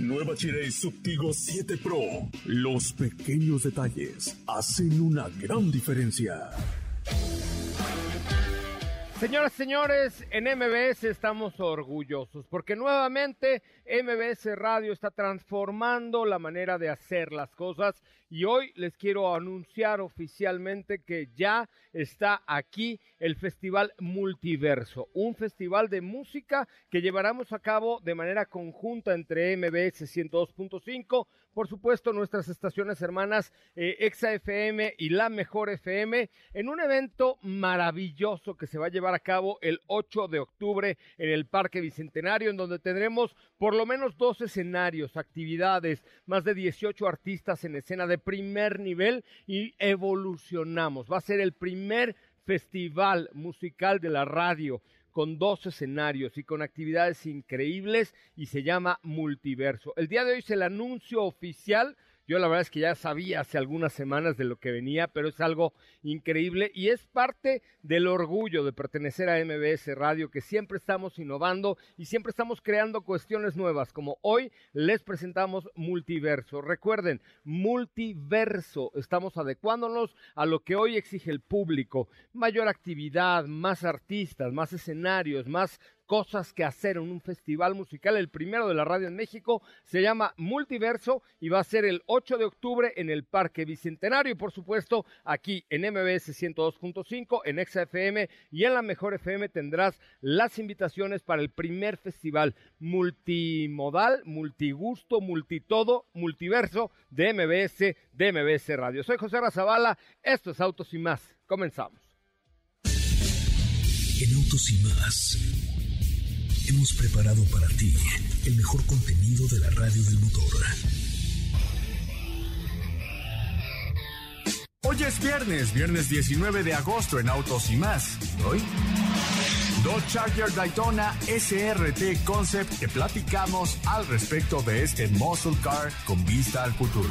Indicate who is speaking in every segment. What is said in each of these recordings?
Speaker 1: Nueva Chirey Subtigo 7 Pro. Los pequeños detalles hacen una gran diferencia.
Speaker 2: Señoras y señores, en MBS estamos orgullosos porque nuevamente MBS Radio está transformando la manera de hacer las cosas y hoy les quiero anunciar oficialmente que ya está aquí el Festival Multiverso, un festival de música que llevaremos a cabo de manera conjunta entre MBS 102.5, por supuesto nuestras estaciones hermanas eh, Exa FM y La Mejor FM, en un evento maravilloso que se va a llevar a cabo el 8 de octubre en el Parque Bicentenario, en donde tendremos por lo menos dos escenarios, actividades, más de 18 artistas en escena de primer nivel y evolucionamos. Va a ser el primer festival musical de la radio con dos escenarios y con actividades increíbles y se llama Multiverso. El día de hoy es el anuncio oficial yo la verdad es que ya sabía hace algunas semanas de lo que venía, pero es algo increíble y es parte del orgullo de pertenecer a MBS Radio, que siempre estamos innovando y siempre estamos creando cuestiones nuevas, como hoy les presentamos Multiverso. Recuerden, Multiverso, estamos adecuándonos a lo que hoy exige el público, mayor actividad, más artistas, más escenarios, más cosas que hacer en un festival musical, el primero de la radio en México, se llama Multiverso y va a ser el 8 de octubre en el Parque Bicentenario y por supuesto aquí en MBS 102.5, en XFM y en la Mejor FM tendrás las invitaciones para el primer festival multimodal, multigusto, multitodo, multiverso de MBS, de MBS Radio. Soy José Razabala, esto es Autos y más. Comenzamos.
Speaker 1: En Autos y más hemos preparado para ti el mejor contenido de la radio del motor.
Speaker 3: Hoy es viernes, viernes 19 de agosto en Autos y más. ¿Hoy? Dodge Charger Daytona SRT Concept que platicamos al respecto de este muscle car con vista al futuro.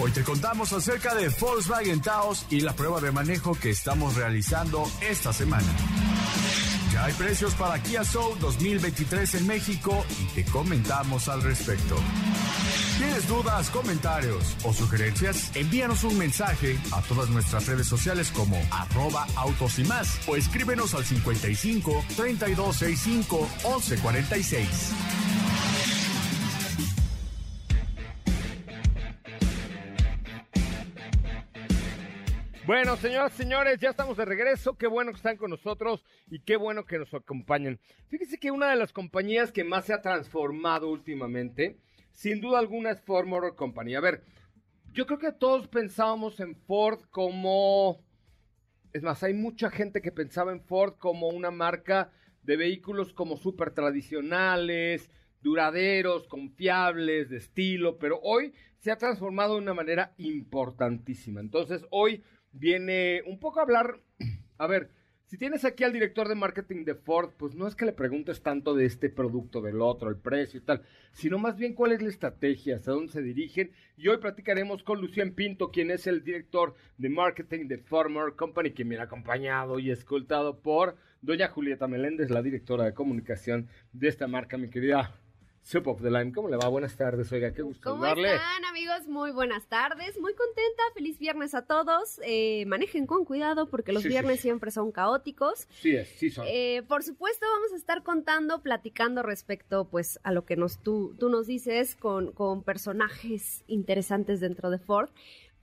Speaker 3: Hoy te contamos acerca de Volkswagen Taos y la prueba de manejo que estamos realizando esta semana. Ya hay precios para Kia Soul 2023 en México y te comentamos al respecto. ¿Tienes dudas, comentarios o sugerencias? Envíanos un mensaje a todas nuestras redes sociales como arroba autos y más o escríbenos al 55 3265 1146.
Speaker 2: Bueno, señoras señores, ya estamos de regreso. Qué bueno que están con nosotros y qué bueno que nos acompañen. Fíjese que una de las compañías que más se ha transformado últimamente, sin duda alguna, es Ford Motor Company. A ver, yo creo que todos pensábamos en Ford como... Es más, hay mucha gente que pensaba en Ford como una marca de vehículos como súper tradicionales, duraderos, confiables, de estilo, pero hoy se ha transformado de una manera importantísima. Entonces, hoy viene un poco a hablar, a ver, si tienes aquí al director de marketing de Ford, pues no es que le preguntes tanto de este producto, del otro, el precio y tal, sino más bien cuál es la estrategia, hacia dónde se dirigen. Y hoy platicaremos con Lucien Pinto, quien es el director de marketing de Motor Company, me ha acompañado y escoltado por doña Julieta Meléndez, la directora de comunicación de esta marca, mi querida Soup of the Lime. ¿Cómo le va? Buenas tardes, oiga, qué gusto
Speaker 4: ¿Cómo están, amigos? Muy buenas tardes, muy contenta, feliz viernes a todos. Eh, manejen con cuidado porque los viernes siempre son caóticos.
Speaker 2: Sí, es, sí son.
Speaker 4: Eh, por supuesto, vamos a estar contando, platicando respecto, pues, a lo que nos tú, tú nos dices con, con personajes interesantes dentro de Ford.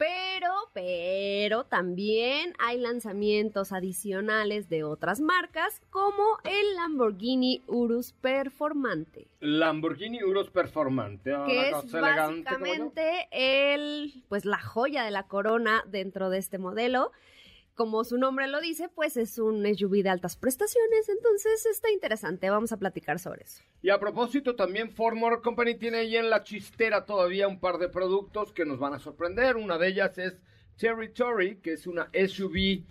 Speaker 4: Pero, pero también hay lanzamientos adicionales de otras marcas como el Lamborghini Urus Performante.
Speaker 2: Lamborghini Urus Performante,
Speaker 4: ah, que es básicamente el, pues la joya de la corona dentro de este modelo como su nombre lo dice, pues es un SUV de altas prestaciones, entonces está interesante, vamos a platicar sobre eso.
Speaker 2: Y a propósito, también Ford Motor Company tiene ahí en la chistera todavía un par de productos que nos van a sorprender, una de ellas es Territory, que es una SUV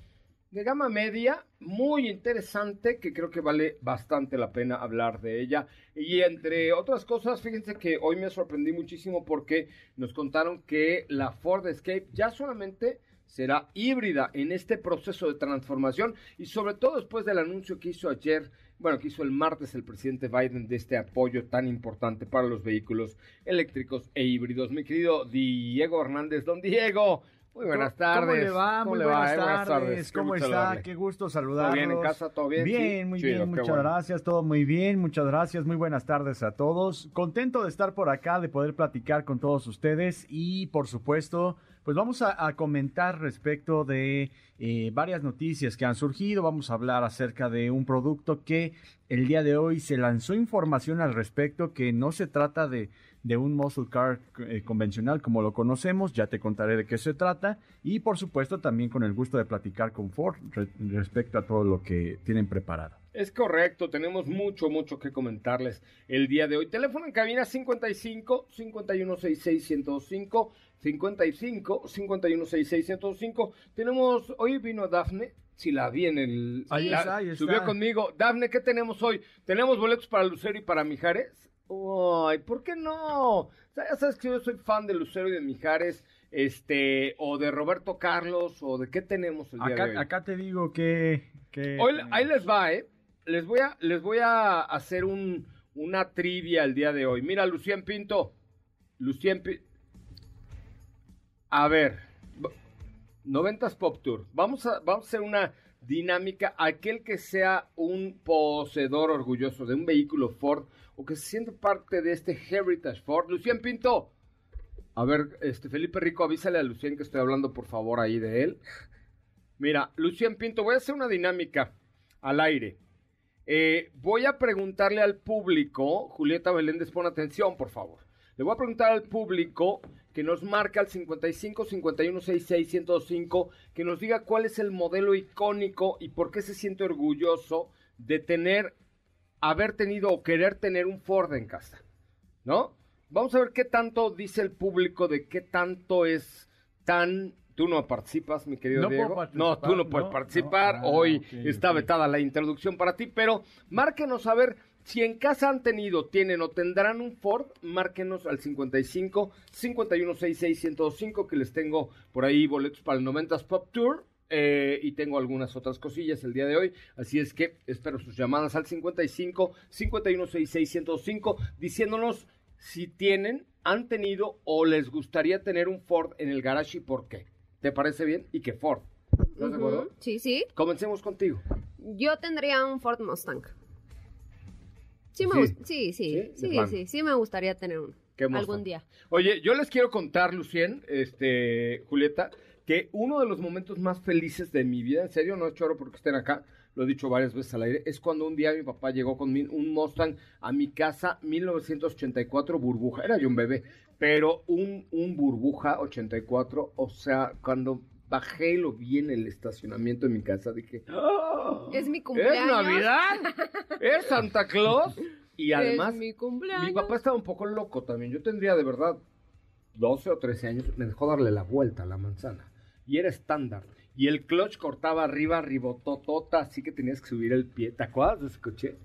Speaker 2: de gama media, muy interesante, que creo que vale bastante la pena hablar de ella. Y entre otras cosas, fíjense que hoy me sorprendí muchísimo porque nos contaron que la Ford Escape ya solamente será híbrida en este proceso de transformación y sobre todo después del anuncio que hizo ayer, bueno, que hizo el martes el presidente Biden de este apoyo tan importante para los vehículos eléctricos e híbridos. Mi querido Diego Hernández, don Diego, muy buenas tardes.
Speaker 5: ¿Cómo le va?
Speaker 2: ¿Cómo
Speaker 5: Muy
Speaker 2: le va?
Speaker 5: buenas,
Speaker 2: Eh, buenas
Speaker 5: tardes.
Speaker 2: tardes. Qué
Speaker 5: ¿Cómo está?
Speaker 2: saludarle.
Speaker 5: Qué gusto
Speaker 2: ¿Todo
Speaker 5: saludarlos.
Speaker 2: bien en casa? ¿Todo bien?
Speaker 5: Bien,
Speaker 2: Sí,
Speaker 5: muy
Speaker 2: chido,
Speaker 5: bien, muchas
Speaker 2: bueno.
Speaker 5: gracias, todo muy bien, muchas gracias, muy buenas tardes a todos. Contento de estar por acá, de poder platicar con todos ustedes y por supuesto, pues vamos a, comentar respecto de eh, varias noticias que han surgido, vamos a hablar acerca de un producto que el día de hoy se lanzó información al respecto, que no se trata de, de un muscle car eh, convencional como lo conocemos, ya te contaré de qué se trata y por supuesto también con el gusto de platicar con Ford re- respecto a todo lo que tienen preparado.
Speaker 2: Es correcto, tenemos mucho, mucho que comentarles el día de hoy. Teléfono en cabina 55 5166 105 55 5166 105. Tenemos, hoy vino Dafne, si la vi en el...
Speaker 5: Ahí
Speaker 2: la-
Speaker 5: está, ahí está.
Speaker 2: Subió conmigo. Dafne, ¿qué tenemos hoy? ¿Tenemos boletos para Lucero y para Mijares? Ay, ¿por qué no? Ya sabes que yo soy fan de Lucero y de Mijares, este, o de Roberto Carlos, o de qué tenemos el día de hoy.
Speaker 5: Acá, acá te digo que... que
Speaker 2: Hoy, ahí les va, ¿eh? Les voy a, les voy a hacer un, una trivia el día de hoy. Mira, Lucien Pinto. Lucien Pinto. A ver. b- 90s Pop Tour. Vamos a, vamos a hacer una dinámica. Aquel que sea un poseedor orgulloso de un vehículo Ford o que se siente parte de este Heritage Ford. Lucien Pinto. A ver, este Felipe Rico, avísale a Lucien que estoy hablando por favor ahí de él. Mira, Lucien Pinto, voy a hacer una dinámica al aire. Eh, voy a preguntarle al público, Julieta Beléndez, pon atención, por favor. Le voy a preguntar al público que nos marca al 55 51 66 105, que nos diga cuál es el modelo icónico y por qué se siente orgulloso de tener, haber tenido o querer tener un Ford en casa. ¿No? Vamos a ver qué tanto dice el público de qué tanto es tan... Tú no participas, mi querido
Speaker 5: No
Speaker 2: Diego. no, tú no puedes
Speaker 5: no,
Speaker 2: participar.
Speaker 5: no. Ah,
Speaker 2: Hoy está vetada la introducción para ti, pero márquenos a ver si en casa han tenido, tienen o tendrán un Ford, márquenos al 55 51 66 105 que les tengo por ahí boletos para el 90s Pop Tour. eh, y tengo algunas otras cosillas el día de hoy, así es que espero sus llamadas al 55 51 66 105 diciéndonos si tienen, han tenido o les gustaría tener un Ford en el garage y por qué. ¿Te parece bien? ¿Y qué Ford? ¿Estás de acuerdo?
Speaker 4: Sí, sí.
Speaker 2: Comencemos contigo.
Speaker 4: Yo tendría un Ford Mustang. Sí, me
Speaker 2: Sí.
Speaker 4: sí,
Speaker 2: ¿Sí?
Speaker 4: sí, sí, sí, sí, me gustaría tener uno. Algún día.
Speaker 2: Oye, yo les quiero contar, Lucien, este, Julieta, que uno de los momentos más felices de mi vida, en serio, no es choro porque estén acá, lo he dicho varias veces al aire, es cuando un día mi papá llegó con un Mustang a mi casa, 1984 burbuja, era yo un bebé, pero un, un burbuja 84, o sea, cuando bajé y lo vi en el estacionamiento de mi casa, dije, ¡Ah!
Speaker 4: Es mi
Speaker 2: ¿Es
Speaker 4: cumpleaños.
Speaker 2: Navidad? ¿Es Santa Claus? Y además,
Speaker 4: es mi cumpleaños.
Speaker 2: mi papá estaba un poco loco también. Yo tendría de verdad 12 o 13 años. Me dejó darle la vuelta a la manzana. Y era estándar. Y el clutch cortaba arriba, ribototota, así que tenías que subir el pie. ¿Te acuerdas de ese coche?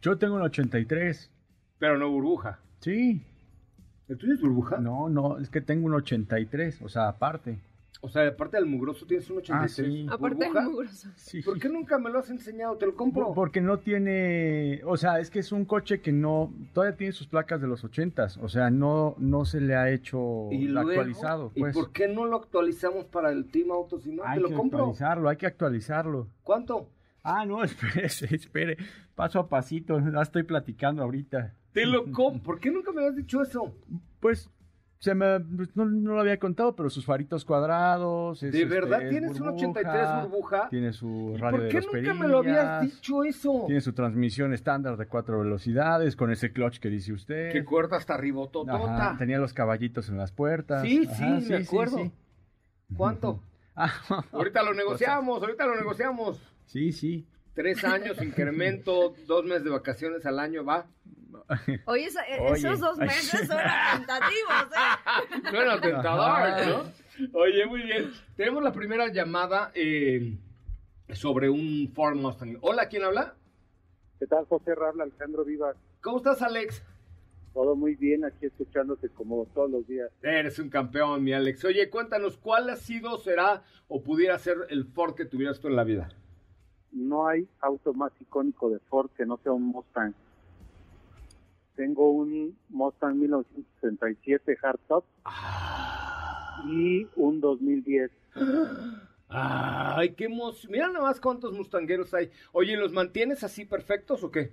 Speaker 5: Yo tengo un 83.
Speaker 2: Pero no burbuja.
Speaker 5: Sí.
Speaker 2: ¿El tuyo es burbuja?
Speaker 5: No, no, es que tengo un 83, o sea, aparte.
Speaker 2: O sea, aparte del mugroso tienes un 83.
Speaker 5: Ah, sí.
Speaker 4: Aparte muy grueso.
Speaker 5: Sí.
Speaker 2: ¿Por qué nunca me lo has enseñado? Te lo compro.
Speaker 5: Por- Porque no tiene, o sea, es que es un coche que no, todavía tiene sus placas de los 80s, o sea, no, no se le ha hecho
Speaker 2: Y luego,
Speaker 5: actualizado.
Speaker 2: ¿Y
Speaker 5: Pues.
Speaker 2: por qué no lo actualizamos para el Team Autos y no?
Speaker 5: Hay
Speaker 2: Te lo
Speaker 5: que
Speaker 2: compro.
Speaker 5: actualizarlo, hay que actualizarlo.
Speaker 2: ¿Cuánto?
Speaker 5: Ah, no, espere, espere, paso a pasito, ya estoy platicando ahorita.
Speaker 2: Te lo compro. ¿Por qué nunca me habías dicho eso?
Speaker 5: Pues, se me, pues, no, no lo había contado, pero sus faritos cuadrados. es,
Speaker 2: ¿De
Speaker 5: este,
Speaker 2: verdad
Speaker 5: es
Speaker 2: tienes un 83 burbuja?
Speaker 5: Tiene su
Speaker 2: ¿Y
Speaker 5: radio
Speaker 2: ¿Por qué nunca me lo habías dicho eso?
Speaker 5: Tiene su transmisión estándar de cuatro velocidades con ese clutch que dice usted.
Speaker 2: Que cuerda hasta ribototota.
Speaker 5: tenía los caballitos en las puertas.
Speaker 2: Sí,
Speaker 5: Ajá,
Speaker 2: sí, me acuerdo. ¿Cuánto?
Speaker 5: Ah,
Speaker 2: Ahorita lo negociamos, ahorita lo negociamos.
Speaker 5: sí, sí.
Speaker 2: Tres años, incremento, dos meses de vacaciones al año, va.
Speaker 4: Oye, esa-
Speaker 5: Oye.
Speaker 4: esos dos meses son tentativos, ¿eh?
Speaker 2: Suena tentador. ¿no? Oye, muy bien. Tenemos la primera llamada eh, sobre un Ford Mustang. Hola, ¿quién habla?
Speaker 6: ¿Qué tal, José Habla Alejandro Vivas.
Speaker 2: ¿Cómo estás, Alex?
Speaker 6: Todo muy bien, aquí escuchándote como todos los días.
Speaker 2: Eres un campeón, mi Alex. Oye, cuéntanos, ¿cuál ha sido, será o pudiera ser el Ford que tuvieras tú en la vida?
Speaker 6: No hay auto más icónico de Ford que no sea un Mustang. Tengo un Mustang 1967 Hardtop y un 2010.
Speaker 2: Ay, qué emoción. Mira nada más cuántos mustangueros hay. Oye, ¿los mantienes así perfectos o qué?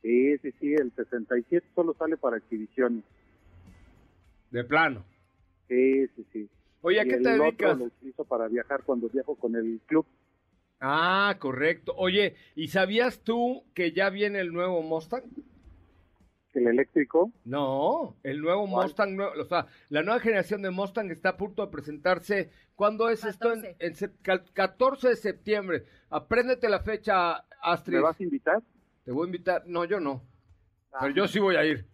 Speaker 6: Sí, sí, sí, el 67 solo sale para exhibiciones.
Speaker 2: De plano.
Speaker 6: Sí, sí, sí.
Speaker 2: Oye, ¿a qué
Speaker 6: el
Speaker 2: te dedicas?
Speaker 6: Lo utilizo para viajar cuando viajo con el club.
Speaker 2: Ah, correcto. Oye, ¿y sabías tú que ya viene el nuevo Mustang?
Speaker 6: El eléctrico,
Speaker 2: No, el nuevo
Speaker 6: ¿Cuál?
Speaker 2: Mustang, o sea, la nueva generación de Mustang está a punto de presentarse. ¿Cuándo es esto? En,
Speaker 4: 14.
Speaker 2: en sep- cal- 14 de septiembre. Apréndete la fecha, Astrid.
Speaker 6: ¿me vas a invitar?
Speaker 2: Te voy a invitar. No, yo no.
Speaker 6: Ah,
Speaker 2: Pero yo sí voy a ir.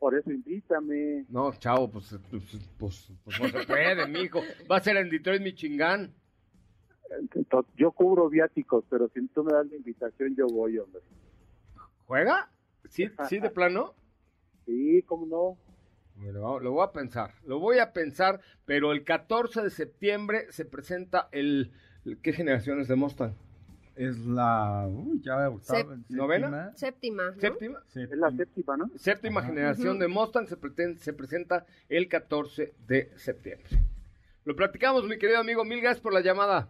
Speaker 6: Por eso invítame.
Speaker 2: No, chavo, pues, pues, pues, pues no se puede, mijo. Va a ser en Detroit, Michigan.
Speaker 6: Yo cubro viáticos, pero si tú me das la invitación, yo voy, hombre.
Speaker 2: ¿Juega? ¿Sí, sí de plano?
Speaker 6: Sí, cómo no.
Speaker 2: Bueno, lo voy a pensar, lo voy a pensar, pero el 14 de septiembre se presenta el, el- ¿qué generaciones de Mustang?
Speaker 5: Es la. Uy, ya octava,
Speaker 4: Sep-
Speaker 2: ¿Novena?
Speaker 4: Séptima, ¿no?
Speaker 2: Séptima,
Speaker 6: Es la séptima, ¿no?
Speaker 2: séptima
Speaker 5: Ajá.
Speaker 2: generación de Mustang se, preten- se presenta el 14 de septiembre. Lo platicamos, mi querido amigo, mil gracias por la llamada.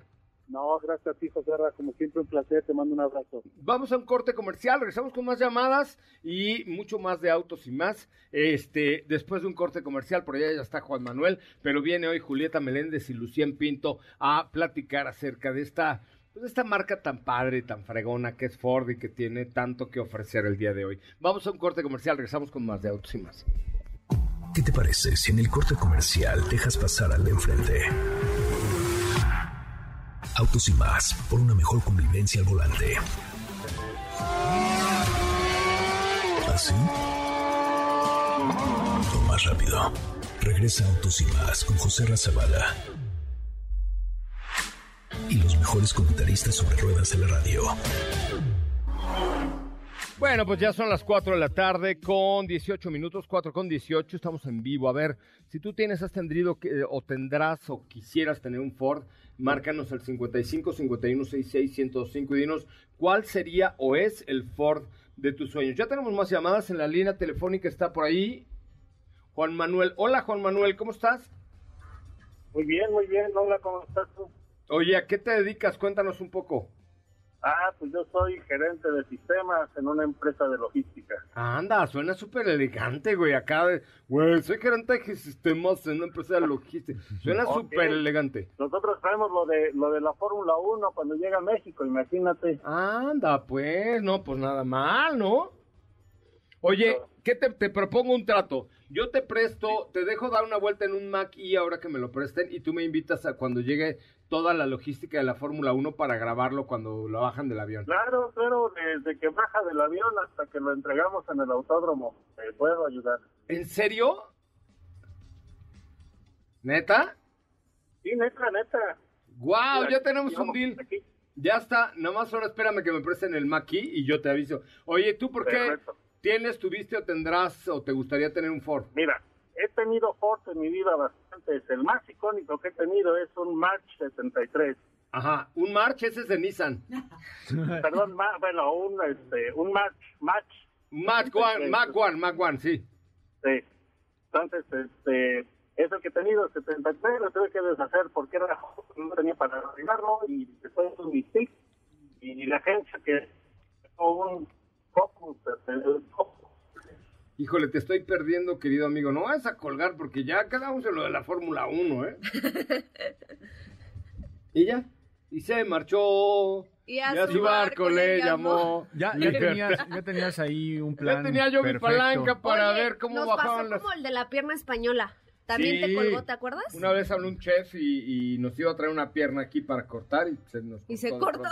Speaker 6: No, gracias a ti, José Ra. Como siempre, un placer. Te mando un abrazo.
Speaker 2: Vamos a un corte comercial, regresamos con más llamadas y mucho más de autos y más. Este, después de un corte comercial, por allá ya está Juan Manuel, pero viene hoy Julieta Meléndez y Lucien Pinto a platicar acerca de esta, pues, de esta marca tan padre, tan fregona que es Ford y que tiene tanto que ofrecer el día de hoy. Vamos a un corte comercial, regresamos con más de autos y más.
Speaker 1: ¿Qué te parece si en el corte comercial dejas pasar al de enfrente? Autos y más, por una mejor convivencia al volante. ¿Así? O más rápido. Regresa Autos y más con José Razabala. Y los mejores comentaristas sobre ruedas de la radio.
Speaker 2: Bueno, pues ya son las 4 de la tarde con 18 minutos, 4 con 18, estamos en vivo. A ver, si tú tienes, has tendrido que- o tendrás o quisieras tener un Ford, márcanos al 55 51 66 105 y dinos cuál sería o es el Ford de tus sueños. Ya tenemos más llamadas en la línea telefónica, está por ahí Juan Manuel. Hola Juan Manuel, ¿cómo estás?
Speaker 6: Muy bien, muy bien. Hola, ¿cómo estás tú?
Speaker 2: Oye, ¿a qué te dedicas? Cuéntanos un poco.
Speaker 6: Ah, pues yo soy gerente de sistemas en una empresa de logística.
Speaker 2: Anda, suena súper elegante, güey. Acá, güey, soy gerente de sistemas en una empresa de logística. Suena
Speaker 6: Ok.
Speaker 2: súper elegante.
Speaker 6: Nosotros traemos lo de lo de la Fórmula 1 cuando llega a México, imagínate.
Speaker 2: Anda, pues, no, pues nada mal, ¿no? Oye, ¿qué te, te propongo un trato? Yo te presto, te dejo dar una vuelta en un Mac y ahora que me lo presten y tú me invitas a cuando llegue toda la logística de la Fórmula 1 para grabarlo cuando lo bajan del avión.
Speaker 6: Claro, claro, desde que baja del avión hasta que lo entregamos en el autódromo, te puedo ayudar.
Speaker 2: ¿En serio? ¿Neta?
Speaker 6: Sí, neta, neta.
Speaker 2: ¡Guau!
Speaker 6: Mira,
Speaker 2: ya tenemos un deal.
Speaker 6: aquí.
Speaker 2: Ya está, nada más ahora espérame que me presten el Maki y yo te aviso. Oye, ¿tú por qué
Speaker 6: Perfecto.
Speaker 2: tienes, tuviste o tendrás o te gustaría tener un Ford?
Speaker 6: Mira, he tenido Ford en mi vida bastantes. El más icónico que he tenido es un March 73.
Speaker 2: Ajá, un March, ese es de Nissan.
Speaker 6: Perdón, ma- bueno, un, este, un March, March,
Speaker 2: Mac One, Mac One, Mac One, sí.
Speaker 6: sí. Entonces, este, es el que he tenido, 73, lo tuve que deshacer porque era, no tenía para arreglarlo y después un Mystic y la agencia que un Focus, este, el Focus.
Speaker 2: Híjole, te estoy perdiendo, querido amigo. No vas a colgar porque ya quedamos en lo de la Fórmula 1, ¿eh? ¿Y ya? Y se marchó.
Speaker 4: Y a su
Speaker 2: barco le llamó.
Speaker 5: Ya,
Speaker 2: Y-
Speaker 5: ya, tenías, ya tenías ahí un plan.
Speaker 2: Ya tenía yo mi
Speaker 5: perfecto.
Speaker 2: palanca para
Speaker 4: Oye,
Speaker 2: ver cómo
Speaker 4: nos
Speaker 2: bajaban
Speaker 4: pasó
Speaker 2: las...
Speaker 4: como el de la pierna española. También te
Speaker 2: Sí.
Speaker 4: colgó, ¿te acuerdas?
Speaker 2: Una vez habló un chef y, y nos iba a traer una pierna aquí para cortar y se nos
Speaker 4: Y se cortó.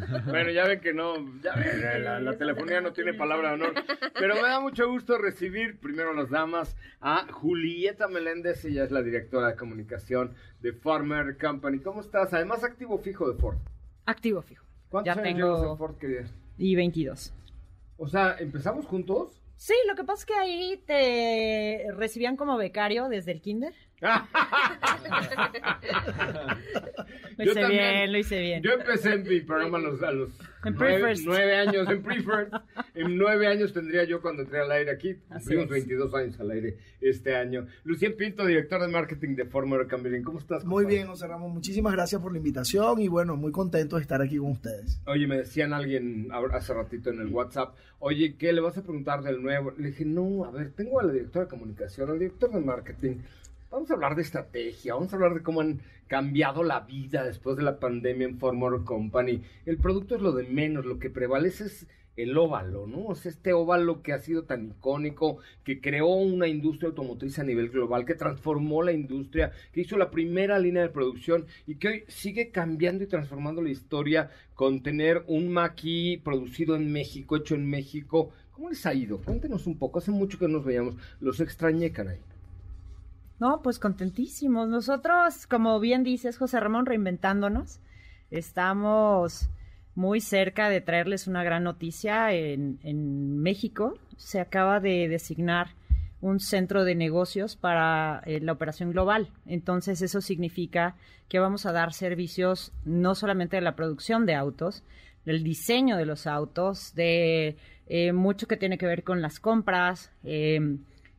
Speaker 2: Bueno, ya ven que no, ya ven, la, la telefonía no tiene palabra de honor. Pero me da mucho gusto recibir primero las damas a Julieta Meléndez, ella es la directora de comunicación de Farmer Company. ¿Cómo estás? Además, activo fijo de Ford.
Speaker 7: Activo fijo.
Speaker 2: ¿Cuántos
Speaker 7: Ya
Speaker 2: años
Speaker 7: tengo-
Speaker 2: llevas en Ford, querida?
Speaker 7: Y 22.
Speaker 2: O sea, ¿empezamos juntos?
Speaker 7: Sí, lo que pasa es que ahí te recibían como becario desde el kinder. Lo hice
Speaker 2: también.
Speaker 7: bien, lo hice bien.
Speaker 2: Yo empecé en mi programa a los, a los nueve,
Speaker 7: Pre-First.
Speaker 2: nueve años, en Preferred. En nueve años tendría yo cuando entré al aire aquí. Cumplimos
Speaker 7: es.
Speaker 2: 22 años al aire este año. Lucien Pinto, director de marketing de Former Cameron. ¿Cómo estás?
Speaker 8: Muy bien, José Ramón. Muchísimas gracias por la invitación y bueno, muy contento de estar aquí con ustedes.
Speaker 2: Oye, me decían alguien hace ratito en el WhatsApp, oye, ¿qué le vas a preguntar del nuevo? Le dije, no, a ver, tengo a la directora de comunicación, al director de marketing. Vamos a hablar de estrategia, vamos a hablar de cómo han cambiado la vida después de la pandemia en Former Company. El producto es lo de menos, lo que prevalece es el óvalo, ¿no? Es este óvalo que ha sido tan icónico, que creó una industria automotriz a nivel global, que transformó la industria, que hizo la primera línea de producción y que hoy sigue cambiando y transformando la historia con tener un maqui producido en México, hecho en México. ¿Cómo les ha ido? Cuéntenos un poco. Hace mucho que nos veíamos. Los extrañé, caray.
Speaker 7: No, pues contentísimos. Nosotros, como bien dices, José Ramón, reinventándonos, estamos muy cerca de traerles una gran noticia en, en México. Se acaba de designar un centro de negocios para eh, la operación global. Entonces, eso significa que vamos a dar servicios no solamente de la producción de autos, del diseño de los autos, de eh, mucho que tiene que ver con las compras, eh,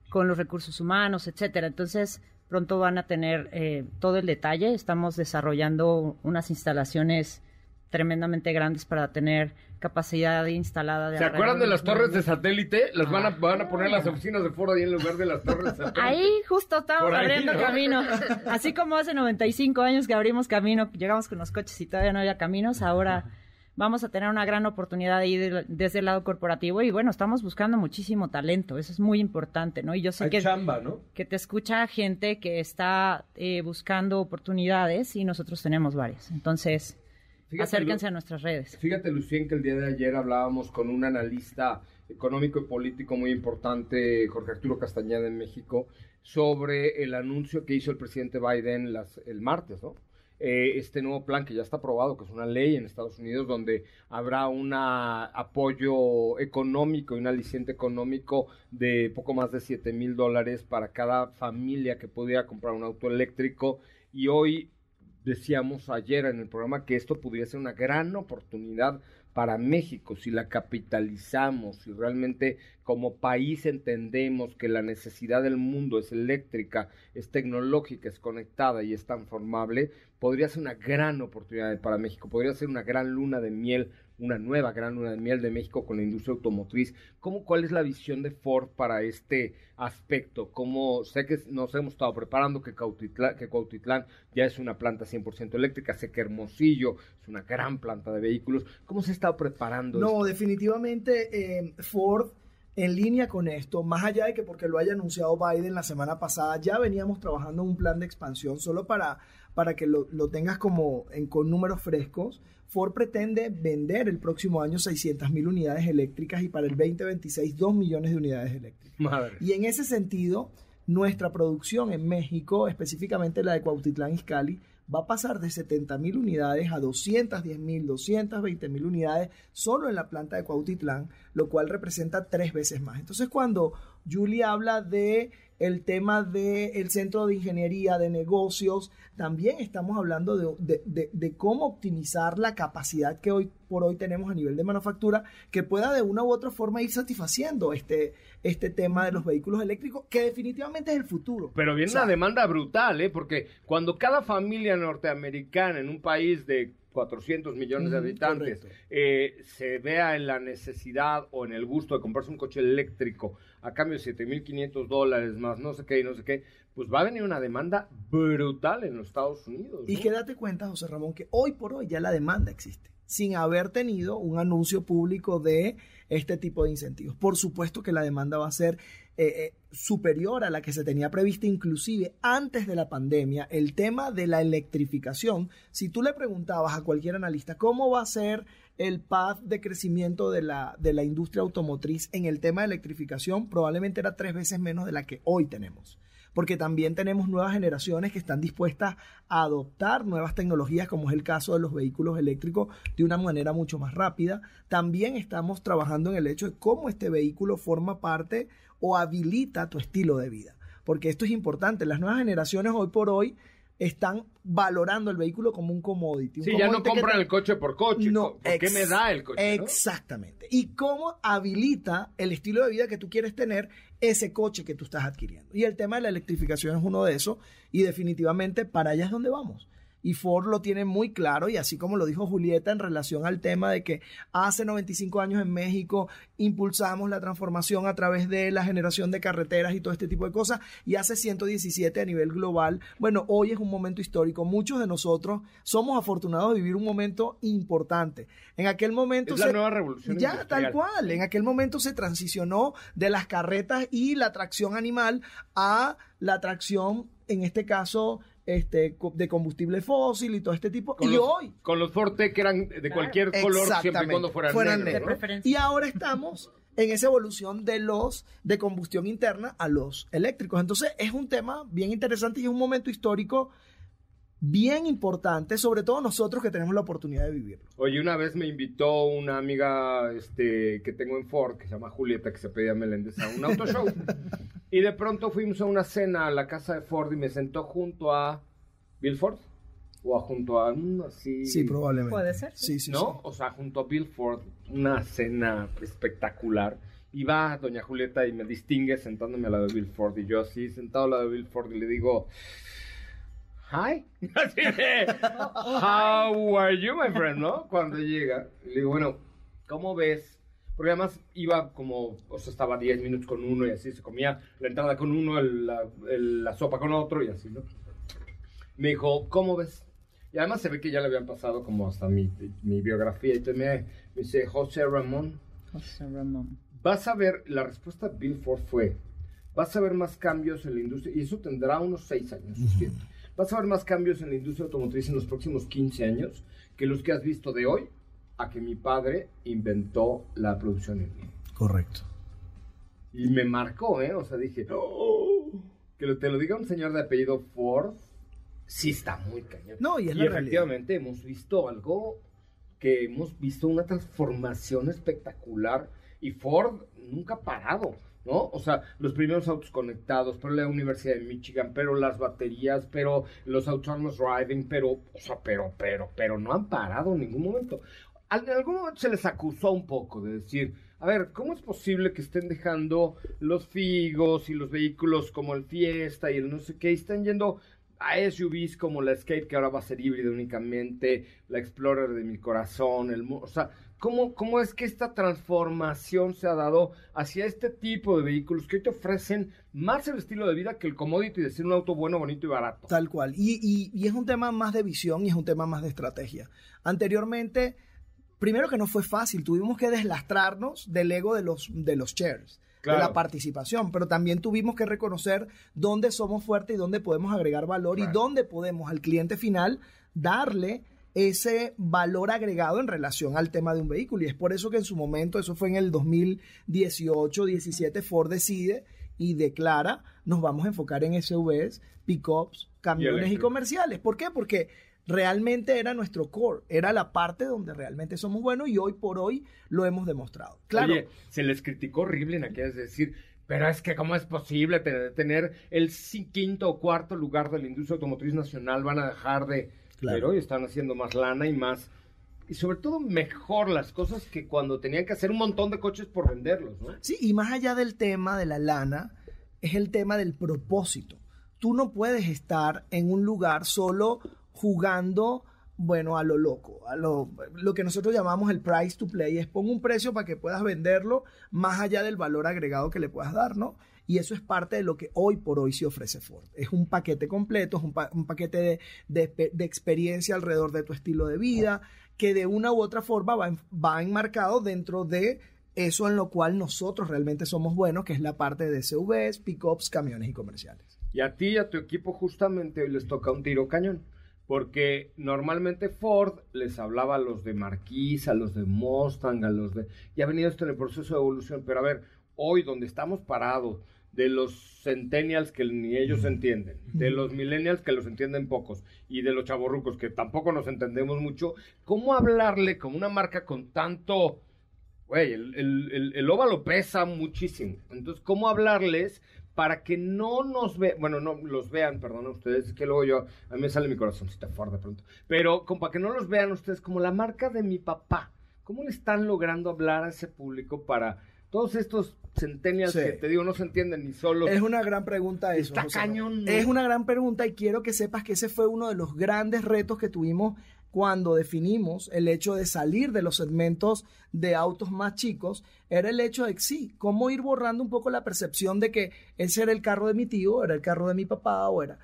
Speaker 7: con los recursos humanos, etcétera. Entonces, pronto van a tener eh, todo el detalle. Estamos desarrollando unas instalaciones tremendamente grandes para tener capacidad instalada de
Speaker 2: ¿Se acuerdan de las torres de satélite? Las van a, van a poner las oficinas de Ford ahí en lugar de las torres de satélite.
Speaker 7: Ahí justo estamos
Speaker 2: ahí,
Speaker 7: abriendo
Speaker 2: ¿no?
Speaker 7: camino. Así como hace 95 años que abrimos camino, llegamos con los coches y todavía no había caminos, ahora vamos a tener una gran oportunidad ahí de- desde el lado corporativo y bueno, estamos buscando muchísimo talento, eso es muy importante, ¿no? Y yo sé
Speaker 9: Hay
Speaker 7: que,
Speaker 9: chamba, ¿no?
Speaker 7: que te escucha gente que está eh, buscando oportunidades y nosotros tenemos varias. Entonces,
Speaker 2: Fíjate,
Speaker 7: acérquense
Speaker 2: Lu-
Speaker 7: a nuestras redes.
Speaker 2: Fíjate, Lucien, que el día de ayer hablábamos con un analista económico y político muy importante, Jorge Arturo Castañeda en México, sobre el anuncio que hizo el presidente Biden las, el martes, ¿no? Eh, este nuevo plan que ya está aprobado, que es una ley en Estados Unidos, donde habrá un apoyo económico y un aliciente económico de poco más de 7 mil dólares para cada familia que pudiera comprar un auto eléctrico. Y hoy decíamos ayer en el programa que esto pudiera ser una gran oportunidad para México si la capitalizamos, si realmente como país entendemos que la necesidad del mundo es eléctrica, es tecnológica, es conectada y es transformable, podría ser una gran oportunidad para México, podría ser una gran luna de miel, una nueva gran luna de miel de México con la industria automotriz. ¿Cómo, ¿Cuál es la visión de Ford para este aspecto? ¿Cómo, sé que nos hemos estado preparando, que Cautitlán, que Cuautitlán ya es una planta 100% eléctrica, sé que Hermosillo es una gran planta de vehículos. ¿Cómo se ha estado preparando?
Speaker 8: No,
Speaker 2: esto?
Speaker 8: definitivamente eh, Ford en línea con esto, más allá de que porque lo haya anunciado Biden la semana pasada, ya veníamos trabajando en un plan de expansión, solo para, para que lo, lo tengas como en, con números frescos. Ford pretende vender el próximo año 600 mil unidades eléctricas y para el 2026 2 millones de unidades eléctricas.
Speaker 2: Madre.
Speaker 8: Y en ese sentido, nuestra producción en México, específicamente la de Cuautitlán Izcalli, va a pasar de 70 mil unidades a 210 mil, 220 mil unidades solo en la planta de Cuautitlán, lo cual representa tres veces más. Entonces, cuando Julie habla de el tema del centro de ingeniería de negocios, también estamos hablando de, de- de- de cómo optimizar la capacidad que hoy por hoy tenemos a nivel de manufactura, que pueda de una u otra forma ir satisfaciendo este, este tema de los vehículos eléctricos, que definitivamente es el futuro.
Speaker 2: Pero viene
Speaker 8: O sea,
Speaker 2: una demanda brutal, ¿eh? Porque cuando cada familia norteamericana en un país de 400 millones de habitantes eh, se vea en la necesidad o en el gusto de comprarse un coche eléctrico a cambio de 7.500 dólares más no sé qué y no sé qué, pues va a venir una demanda brutal en los Estados Unidos.
Speaker 8: Y que date cuenta, José Ramón, que hoy por hoy ya la demanda existe, sin haber tenido un anuncio público de este tipo de incentivos. Por supuesto que la demanda va a ser eh, eh, superior a la que se tenía prevista inclusive antes de la pandemia. El tema de la electrificación, si tú le preguntabas a cualquier analista cómo va a ser el path de crecimiento de la, de la industria automotriz en el tema de electrificación, probablemente era tres veces menos de la que hoy tenemos porque también tenemos nuevas generaciones que están dispuestas a adoptar nuevas tecnologías, como es el caso de los vehículos eléctricos, de una manera mucho más rápida. También estamos trabajando en el hecho de cómo este vehículo forma parte o habilita tu estilo de vida, porque esto es importante. Las nuevas generaciones hoy por hoy están valorando el vehículo como un commodity. un
Speaker 2: Sí, ya no compran
Speaker 8: te-
Speaker 2: el coche por coche.
Speaker 8: no,
Speaker 2: ¿Por qué me da el coche? no?
Speaker 8: Exactamente. Y cómo habilita el estilo de vida que tú quieres tener ese coche que tú estás adquiriendo. Y el tema de la electrificación es uno de esos y definitivamente para allá es donde vamos. Y Ford lo tiene muy claro y así como lo dijo Julieta en relación al tema de que hace 95 años en México impulsamos la transformación a través de la generación de carreteras y todo este tipo de cosas y hace 117 a nivel global. Bueno, hoy es un momento histórico. Muchos de nosotros somos afortunados de vivir un momento importante. En aquel momento
Speaker 2: Es la nueva revolución
Speaker 8: ya
Speaker 2: industrial.
Speaker 8: tal cual. En aquel momento se transicionó de las carretas y la tracción animal a la tracción, en este caso, este, de combustible fósil y todo este tipo.
Speaker 2: Con
Speaker 8: y
Speaker 2: los,
Speaker 8: hoy
Speaker 2: Con los Forte que eran de cualquier color siempre y cuando fueran,
Speaker 8: fueran
Speaker 2: negros,
Speaker 8: y ahora estamos en esa evolución de los de combustión interna a los eléctricos. Entonces es un tema bien interesante y es un momento histórico bien importante, sobre todo nosotros que tenemos la oportunidad de vivirlo.
Speaker 2: Oye, una vez me invitó una amiga este, que tengo en Ford, que se llama Julieta, que se pedía Meléndez, a un auto show. y de pronto fuimos a una cena a la casa de Ford y me sentó junto a Bill Ford. O a junto a mm, así.
Speaker 8: Sí, probablemente.
Speaker 7: Puede ser,
Speaker 8: Sí, sí,
Speaker 2: ¿No?
Speaker 8: sí.
Speaker 2: O sea, junto a Bill Ford, una cena espectacular. Y va doña Julieta y me distingue sentándome al lado de Bill Ford. Y yo así, sentado al lado de Bill Ford, y le digo, Hi. Así de, How are you, my friend? ¿No? Cuando llega. Le digo, bueno, ¿cómo ves? Porque además iba como, o sea, estaba 10 minutos con uno y así, se comía la entrada con uno, el- la, el- la sopa con otro y así, ¿no? Me dijo, ¿cómo ves? Y además se ve que ya le habían pasado como hasta mi, mi biografía. Y entonces me, me dice, José Ramón,
Speaker 7: José Ramón.
Speaker 2: vas a ver, la respuesta de Bill Ford fue, vas a ver más cambios en la industria, y eso tendrá unos 6 años, siete. Vas a ver más cambios en la industria automotriz en los próximos 15 años que los que has visto de hoy a que mi padre inventó la producción en línea.
Speaker 8: Correcto.
Speaker 2: Y me marcó, ¿eh? O sea, dije, "Oh". que te lo diga un señor de apellido Ford, sí está muy cañón.
Speaker 8: No, y es
Speaker 2: y
Speaker 8: realidad.
Speaker 2: efectivamente hemos visto algo que hemos visto una transformación espectacular y Ford nunca ha parado, ¿no? O sea, los primeros autos conectados, pero la Universidad de Michigan, pero las baterías, pero los autonomous driving, pero, o sea, pero, pero, pero no han parado en ningún momento. En algún momento se les acusó un poco de decir, a ver, ¿cómo es posible que estén dejando los Figos y los vehículos como el Fiesta y el no sé qué, y están yendo a SUVs como la Escape, que ahora va a ser híbrida únicamente, la Explorer de mi corazón, el... O sea, ¿cómo, ¿cómo es que esta transformación se ha dado hacia este tipo de vehículos que hoy te ofrecen más el estilo de vida que el commodity de ser un auto bueno, bonito y barato?
Speaker 8: Tal cual. Y, y- y es un tema más de visión y es un tema más de estrategia. Anteriormente, primero que no fue fácil, tuvimos que deslastrarnos del ego de los, de los shares.
Speaker 2: Claro.
Speaker 8: de la participación, pero también tuvimos que reconocer dónde somos fuertes y dónde podemos agregar valor y dónde podemos al cliente final darle ese valor agregado en relación al tema de un vehículo. Y es por eso que en su momento, eso fue en el 2018-17, Ford decide y declara, nos vamos a enfocar en SUVs, pickups, camiones y,
Speaker 2: eléctricos.
Speaker 8: comerciales. ¿Por qué? Porque realmente era nuestro core, era la parte donde realmente somos buenos y hoy por hoy lo hemos demostrado. Claro,
Speaker 2: Oye, se les criticó horrible en aquellas de decir, pero es que cómo es posible tener, el quinto o cuarto lugar de la industria automotriz nacional, van a dejar de...
Speaker 8: Claro.
Speaker 2: Pero hoy están haciendo más lana y más... Y sobre todo mejor las cosas que cuando tenían que hacer un montón de coches por venderlos, ¿no?
Speaker 8: Sí, y más allá del tema de la lana, es el tema del propósito. Tú no puedes estar en un lugar solo jugando, bueno, a lo loco, a lo, lo que nosotros llamamos el price to play, es pon un precio para que puedas venderlo más allá del valor agregado que le puedas dar, ¿no? Y eso es parte de lo que hoy por hoy se ofrece Ford. Es un paquete completo, es un, pa- un paquete de, de- de experiencia alrededor de tu estilo de vida, que de una u otra forma va, en- va enmarcado dentro de eso en lo cual nosotros realmente somos buenos, que es la parte de SUVs, pickups, camiones y comerciales.
Speaker 2: Y a ti y a tu equipo justamente hoy les toca un tiro cañón. Porque normalmente Ford les hablaba a los de Marquis, a los de Mustang, a los de... Y ha venido esto en el proceso de evolución. Pero a ver, hoy donde estamos parados, de los centennials que ni ellos entienden, de los millennials que los entienden pocos, y de los chavorrucos que tampoco nos entendemos mucho, ¿cómo hablarle con una marca con tanto... Güey, el, el, el- el óvalo pesa muchísimo. Entonces, ¿cómo hablarles para que no nos vean, bueno, no los vean, perdón, ustedes, es que luego yo, a mí me sale mi corazoncita Ford de pronto, pero como para que no los vean ustedes como la marca de mi papá. ¿Cómo le están logrando hablar a ese público para todos estos centennials
Speaker 8: Sí.
Speaker 2: que te digo no se entienden ni solos?
Speaker 8: Es una gran pregunta eso.
Speaker 2: Está
Speaker 8: José
Speaker 2: cañón.
Speaker 8: Es una gran pregunta y quiero que sepas que ese fue uno de los grandes retos que tuvimos cuando definimos el hecho de salir de los segmentos de autos más chicos, era el hecho de que sí, cómo ir borrando un poco la percepción de que ese era el carro de mi tío, era el carro de mi papá o era.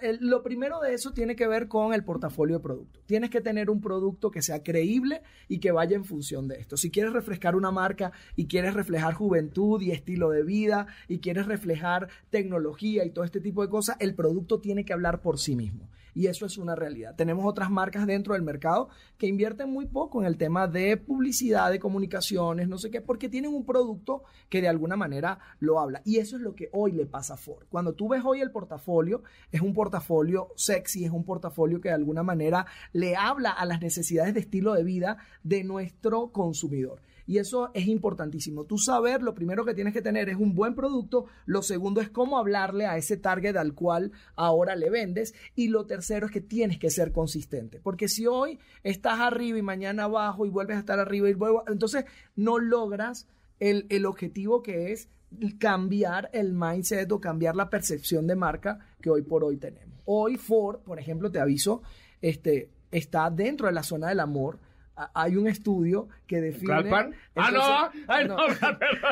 Speaker 8: El- lo primero de eso tiene que ver con el portafolio de productos. Tienes que tener un producto que sea creíble y que vaya en función de esto. Si quieres refrescar una marca y quieres reflejar juventud y estilo de vida y quieres reflejar tecnología y todo este tipo de cosas, el producto tiene que hablar por sí mismo. Y eso es una realidad. Tenemos otras marcas dentro del mercado que invierten muy poco en el tema de publicidad, de comunicaciones, no sé qué, porque tienen un producto que de alguna manera lo habla. Y eso es lo que hoy le pasa a Ford. Cuando tú ves hoy el portafolio, es un portafolio sexy, es un portafolio que de alguna manera le habla a las necesidades de estilo de vida de nuestro consumidor. Y eso es importantísimo. Tú saber, lo primero que tienes que tener es un buen producto, lo segundo es cómo hablarle a ese target al cual ahora le vendes y lo tercero es que tienes que ser consistente. Porque si hoy estás arriba y mañana abajo y vuelves a estar arriba y vuelvo, entonces no logras el, el objetivo que es cambiar el mindset o cambiar la percepción de marca que hoy por hoy tenemos. Hoy Ford, por ejemplo, te aviso, este, está dentro de la zona del amor. Hay un estudio que define...
Speaker 2: ¿Calpan? ¡Ah,
Speaker 8: Entonces,
Speaker 2: no! ¡Ay, no!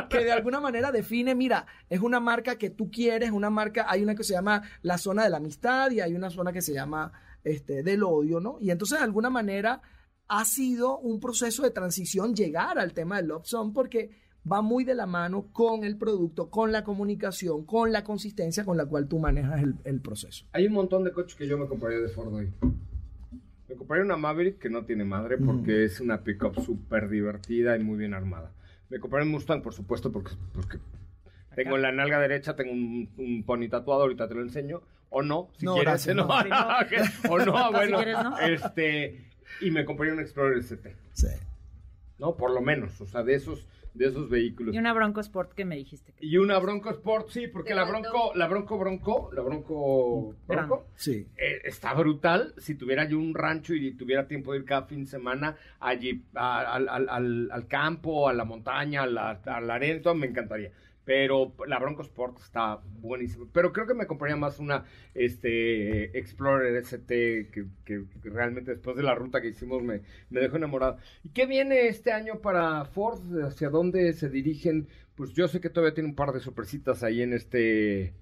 Speaker 8: que de alguna manera define, mira, es una marca que tú quieres, una marca, hay una que se llama la zona de la amistad y hay una zona que se llama este, del odio, ¿no? Y entonces de alguna manera ha sido un proceso de transición llegar al tema del Love Song porque va muy de la mano con el producto, con la comunicación, con la consistencia con la cual tú manejas el, el proceso.
Speaker 2: Hay un montón de coches que yo me compraría de Ford hoy. Me compraría una Maverick que no tiene madre porque es una pickup súper divertida y muy bien armada. Me compraría un Mustang, por supuesto, porque, porque tengo en la nalga derecha, tengo un, un pony tatuado, ahorita te lo enseño. O no, si
Speaker 8: No,
Speaker 2: quieres. no,
Speaker 8: no.
Speaker 2: o no,
Speaker 7: Si
Speaker 2: bueno.
Speaker 7: quieres, no.
Speaker 2: Este, y me compraría un Explorer ST.
Speaker 8: Sí.
Speaker 2: ¿No? Por lo menos, o sea, de esos, de esos vehículos.
Speaker 7: Y una Bronco Sport que me dijiste. que-
Speaker 2: Y una Bronco Sport, sí, porque la. Bronco, la Bronco Bronco, la Bronco Bronco,
Speaker 8: Sí.
Speaker 2: eh, está brutal. Si tuviera yo un rancho y tuviera tiempo de ir cada fin de semana allí a- al, al- al- al campo, a la montaña, a la, a la arena, todo, me encantaría. Pero la Bronco Sport está buenísima. Pero creo que me compraría más una este Explorer ST que, que realmente después de la ruta que hicimos me, me dejó enamorado. ¿Y qué viene este año para Ford? ¿Hacia dónde se dirigen? Pues yo sé que todavía tiene un par de sorpresitas ahí en este...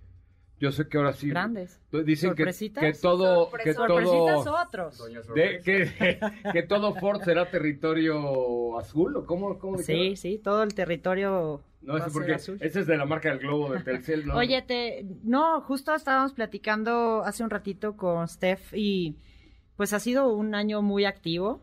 Speaker 2: Yo sé que ahora sí...
Speaker 7: Grandes.
Speaker 2: Dicen que,
Speaker 7: ¿Sorpresitas?
Speaker 2: que todo... Que
Speaker 7: Sorpresitas
Speaker 2: todo
Speaker 7: otros.
Speaker 2: de- que, que todo Ford será territorio azul, ¿o cómo? cómo
Speaker 7: Sí,
Speaker 2: queda?
Speaker 7: sí, todo el territorio.
Speaker 2: No, ese porque
Speaker 7: azul.
Speaker 2: ese es de la marca del globo de Telcel, ¿no?
Speaker 7: Oye, te, no, justo estábamos platicando hace un ratito con Steph y pues ha sido un año muy activo.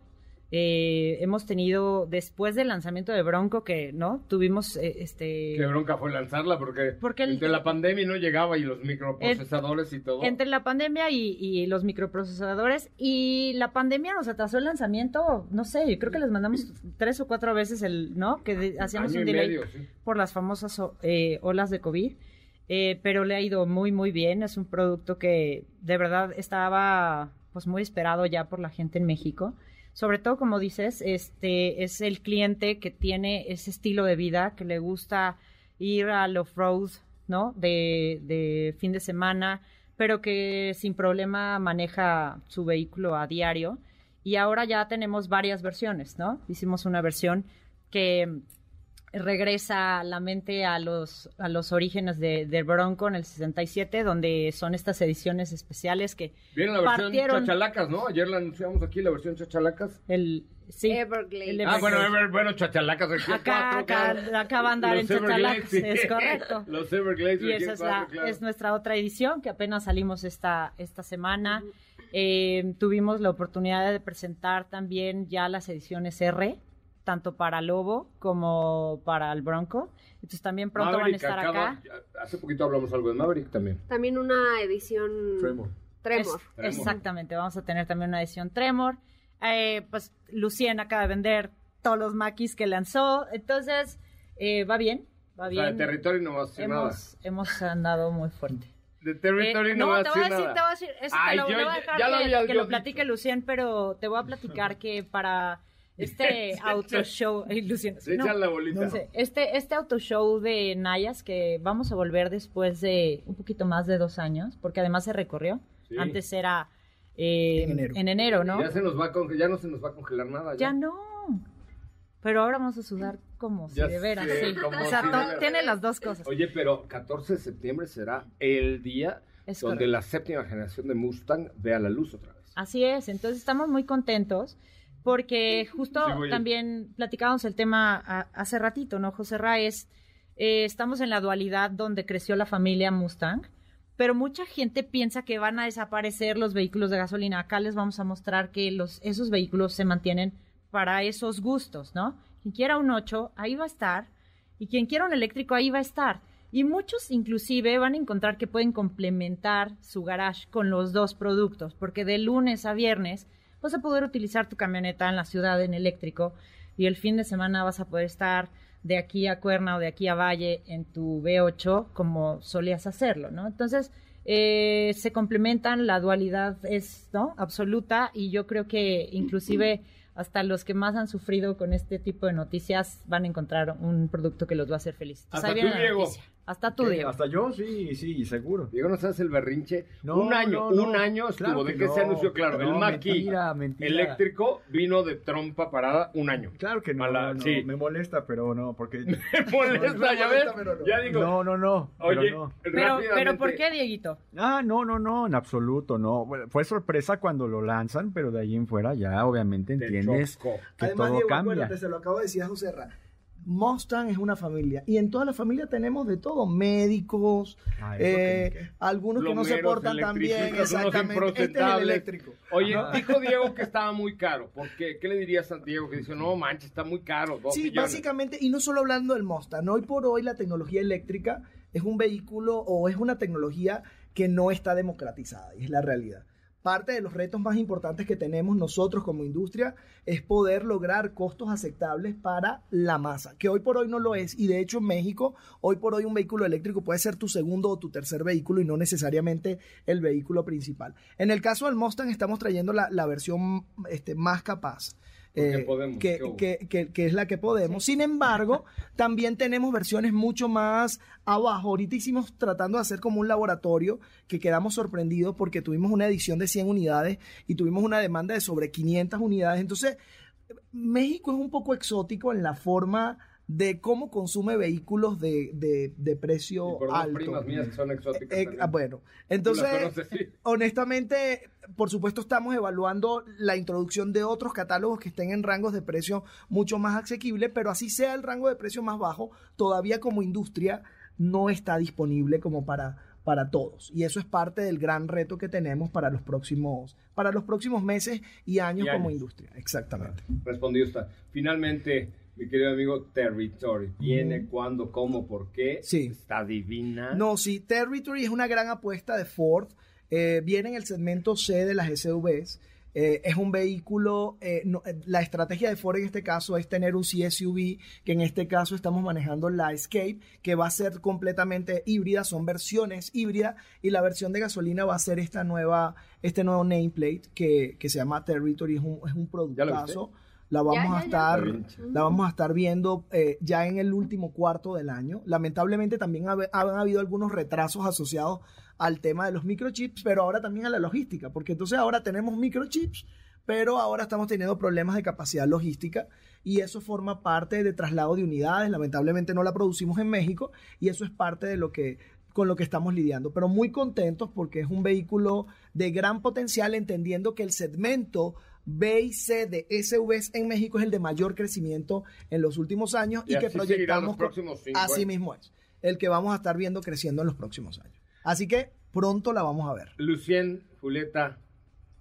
Speaker 7: Eh, hemos tenido, después del lanzamiento de Bronco, que, ¿no? Tuvimos, eh, este...
Speaker 2: Qué bronca fue lanzarla porque,
Speaker 7: Porque el-
Speaker 2: entre la pandemia no llegaba y los microprocesadores y todo.
Speaker 7: Entre la pandemia y, y los microprocesadores y la pandemia nos atrasó el lanzamiento, no sé, yo creo que les mandamos tres o cuatro veces el, ¿no? Que de- hacíamos
Speaker 2: Año
Speaker 7: un delay
Speaker 2: medio, sí.
Speaker 7: por las famosas eh, olas de COVID, eh, pero le ha ido muy, muy bien. Es un producto que de verdad estaba pues muy esperado ya por la gente en México. Sobre todo, como dices, este es el cliente que tiene ese estilo de vida, que le gusta ir al off-road, ¿no? De, de fin de semana, pero que sin problema maneja su vehículo a diario. Y ahora ya tenemos varias versiones, ¿no? Hicimos una versión que regresa la mente a los, a los orígenes de, del Bronco en el 67, donde son estas ediciones especiales que
Speaker 2: Viene la versión
Speaker 7: partieron
Speaker 2: chachalacas, ¿no? Ayer la anunciamos aquí, la versión chachalacas.
Speaker 7: el... Sí,
Speaker 4: Everglades.
Speaker 7: el
Speaker 2: Ah, bueno. Ever- bueno, chachalacas aquí
Speaker 7: Acá,
Speaker 2: cuatro,
Speaker 7: acá,
Speaker 2: claro.
Speaker 7: acá va a andar
Speaker 2: Los
Speaker 7: en Chachalacas,
Speaker 2: sí.
Speaker 7: es correcto.
Speaker 2: Los Everglades
Speaker 7: Y esa es,
Speaker 2: cuatro,
Speaker 7: la,
Speaker 2: claro.
Speaker 7: es nuestra otra edición que apenas salimos esta, esta semana. Eh, tuvimos la oportunidad de presentar también ya las ediciones R, tanto para Lobo como para el Bronco. Entonces también pronto
Speaker 2: Maverick
Speaker 7: van a estar
Speaker 2: acaba-
Speaker 7: acá.
Speaker 2: Hace poquito hablamos algo de Maverick también.
Speaker 4: También una edición
Speaker 2: Tremor.
Speaker 4: Tremor.
Speaker 7: Es-
Speaker 2: Tremor.
Speaker 7: exactamente, vamos a tener también una edición Tremor. Eh, pues Lucien acaba de vender todos los maquis que lanzó. Entonces, eh, va bien, va
Speaker 2: O sea, de
Speaker 7: bien.
Speaker 2: territorio no va a decir nada.
Speaker 7: hemos, hemos andado muy fuerte.
Speaker 2: De territorio
Speaker 7: Eh,
Speaker 2: no, va a
Speaker 7: te
Speaker 2: decir
Speaker 7: voy a decir,
Speaker 2: nada.
Speaker 7: te voy a decir, eso te
Speaker 2: Ay,
Speaker 7: lo,
Speaker 2: yo
Speaker 7: le voy a dejar
Speaker 2: ya lo
Speaker 7: que, lo platique Lucien, pero te voy a platicar que para este auto show,
Speaker 2: Se
Speaker 7: no,
Speaker 2: echan la bolita.
Speaker 7: no sé, este, este auto show de Nayas que vamos a volver después de un poquito más de dos años, porque además se recorrió.
Speaker 2: Sí.
Speaker 7: Antes era eh,
Speaker 8: En enero.
Speaker 7: en enero, ¿no?
Speaker 2: Ya, se nos va a ya no se nos va a congelar nada.
Speaker 7: Ya no. Pero ahora vamos a sudar como si
Speaker 2: Ya
Speaker 7: de veras, sí. O sea,
Speaker 2: si
Speaker 7: tiene las dos cosas.
Speaker 2: Oye, pero 14 de septiembre será el día
Speaker 7: Es
Speaker 2: donde
Speaker 7: correcto.
Speaker 2: la séptima generación de Mustang vea la luz otra vez.
Speaker 7: Así es, entonces estamos muy contentos porque justo
Speaker 2: Sí,
Speaker 7: también platicábamos el tema a- hace ratito, ¿no, José Raes? Eh, estamos en la dualidad donde creció la familia Mustang, pero mucha gente piensa que van a desaparecer los vehículos de gasolina. Acá les vamos a mostrar que los, esos vehículos se mantienen para esos gustos, ¿no? Quien quiera un 8, ahí va a estar, y quien quiera un eléctrico, ahí va a estar. Y muchos inclusive van a encontrar que pueden complementar su garage con los dos productos, porque de lunes a viernes vas a poder utilizar tu camioneta en la ciudad en eléctrico y el fin de semana vas a poder estar de aquí a Cuerna o de aquí a Valle en tu V8 como solías hacerlo, ¿no? Entonces, eh, se complementan, la dualidad es ¿no? absoluta y yo creo que inclusive hasta los que más han sufrido con este tipo de noticias van a encontrar un producto que los va a hacer felices.
Speaker 2: Hasta tú,
Speaker 7: la
Speaker 2: Diego.
Speaker 7: noticia. Hasta tú. Diego.
Speaker 5: Hasta yo, sí, sí, seguro.
Speaker 2: Diego, ¿no sabes el berrinche?
Speaker 5: No,
Speaker 2: un año,
Speaker 5: no, no.
Speaker 2: un año estuvo
Speaker 5: Claro
Speaker 2: de
Speaker 5: que
Speaker 2: se anunció, claro, el
Speaker 5: No,
Speaker 2: Maki
Speaker 5: mentira, mentira.
Speaker 2: eléctrico vino de trompa parada un año.
Speaker 5: Claro que no,
Speaker 2: sí.
Speaker 5: me molesta, pero no, porque...
Speaker 2: Me molesta, ya ves. Ya digo,
Speaker 5: No, no, no, pero
Speaker 2: oye,
Speaker 5: no.
Speaker 7: Pero, pero ¿por qué, Dieguito?
Speaker 5: Ah, no, no, no, en absoluto, no. Bueno, fue sorpresa cuando lo lanzan, pero de ahí en fuera ya obviamente
Speaker 2: te
Speaker 5: entiendes que
Speaker 8: Además,
Speaker 5: todo
Speaker 8: Diego,
Speaker 5: cambia.
Speaker 8: acuérdate, se lo acabo de decir a José Ra. Mustang es una familia y en toda la familia tenemos de todo, médicos,
Speaker 5: Ah,
Speaker 8: eh,
Speaker 5: que-
Speaker 8: algunos que no se portan tan bien, exactamente. Este es el eléctrico.
Speaker 2: Oye, dijo Diego que estaba muy caro. ¿Por qué? ¿Qué le dirías a Diego que dice, no manches, está muy caro? dos
Speaker 8: Sí,
Speaker 2: millones"?
Speaker 8: básicamente, y no solo hablando del Mustang, hoy por hoy la tecnología eléctrica es un vehículo o es una tecnología que no está democratizada, y es la realidad. Parte de los retos más importantes que tenemos nosotros como industria es poder lograr costos aceptables para la masa, que hoy por hoy no lo es. Y de hecho en México, hoy por hoy un vehículo eléctrico puede ser tu segundo o tu tercer vehículo y no necesariamente el vehículo principal. En el caso del Mustang estamos trayendo la, versión este, más capaz. Eh,
Speaker 2: podemos,
Speaker 8: que,
Speaker 2: ¿qué hubo?
Speaker 8: que- que- que es la que podemos. Sin embargo, también tenemos versiones mucho más abajo. Ahorita hicimos tratando de hacer como un laboratorio que quedamos sorprendidos porque tuvimos una edición de 100 unidades y tuvimos una demanda de sobre 500 unidades. Entonces, México es un poco exótico en la forma de cómo consume vehículos de, de- de precio
Speaker 2: Y por
Speaker 8: alto.
Speaker 2: primas mías que son exóticas.
Speaker 8: Eh, ah, bueno, entonces
Speaker 2: conoces, sí.
Speaker 8: honestamente, por supuesto, estamos evaluando la introducción de otros catálogos que estén en rangos de precio mucho más asequibles, pero así sea el rango de precio más bajo, todavía como industria no está disponible como para, para todos. Y eso es parte del gran reto que tenemos para los próximos, para los próximos meses y años
Speaker 2: Y
Speaker 8: como
Speaker 2: años.
Speaker 8: industria. Exactamente.
Speaker 2: Respondió esta. Finalmente, mi querido amigo Territory. ¿Viene, cuándo, cómo, por qué?
Speaker 8: Sí.
Speaker 2: Está divina.
Speaker 8: No, sí, Territory es una gran apuesta de Ford. Eh, viene en el segmento C de las SUVs. Eh, es un vehículo, eh, no- eh, la estrategia de Ford en este caso es tener un CSUV, que en este caso estamos manejando la Escape, que va a ser completamente híbrida, son versiones híbridas, y la versión de gasolina va a ser esta nueva, este nuevo nameplate que, que se llama Territory, es un, es un
Speaker 2: ¿Ya lo
Speaker 8: productazo. La vamos
Speaker 4: Ya,
Speaker 8: a
Speaker 4: ya, ya.
Speaker 8: estar, la vamos a estar viendo eh, ya en el último cuarto del año. Lamentablemente también han habido algunos retrasos asociados al tema de los microchips, pero ahora también a la logística, porque entonces ahora tenemos microchips pero ahora estamos teniendo problemas de capacidad logística y eso forma parte de traslado de unidades. Lamentablemente no la producimos en México y eso es parte de lo que con lo que estamos lidiando, pero muy contentos porque es un vehículo de gran potencial, entendiendo que el segmento B y C de SUVs en México es el de mayor crecimiento en los últimos años y,
Speaker 2: Y
Speaker 8: que proyectamos
Speaker 2: los próximos cinco
Speaker 8: así
Speaker 2: años.
Speaker 8: mismo es, el que vamos a estar viendo creciendo en los próximos años. Así que pronto la vamos a ver.
Speaker 2: Lucien, Julieta,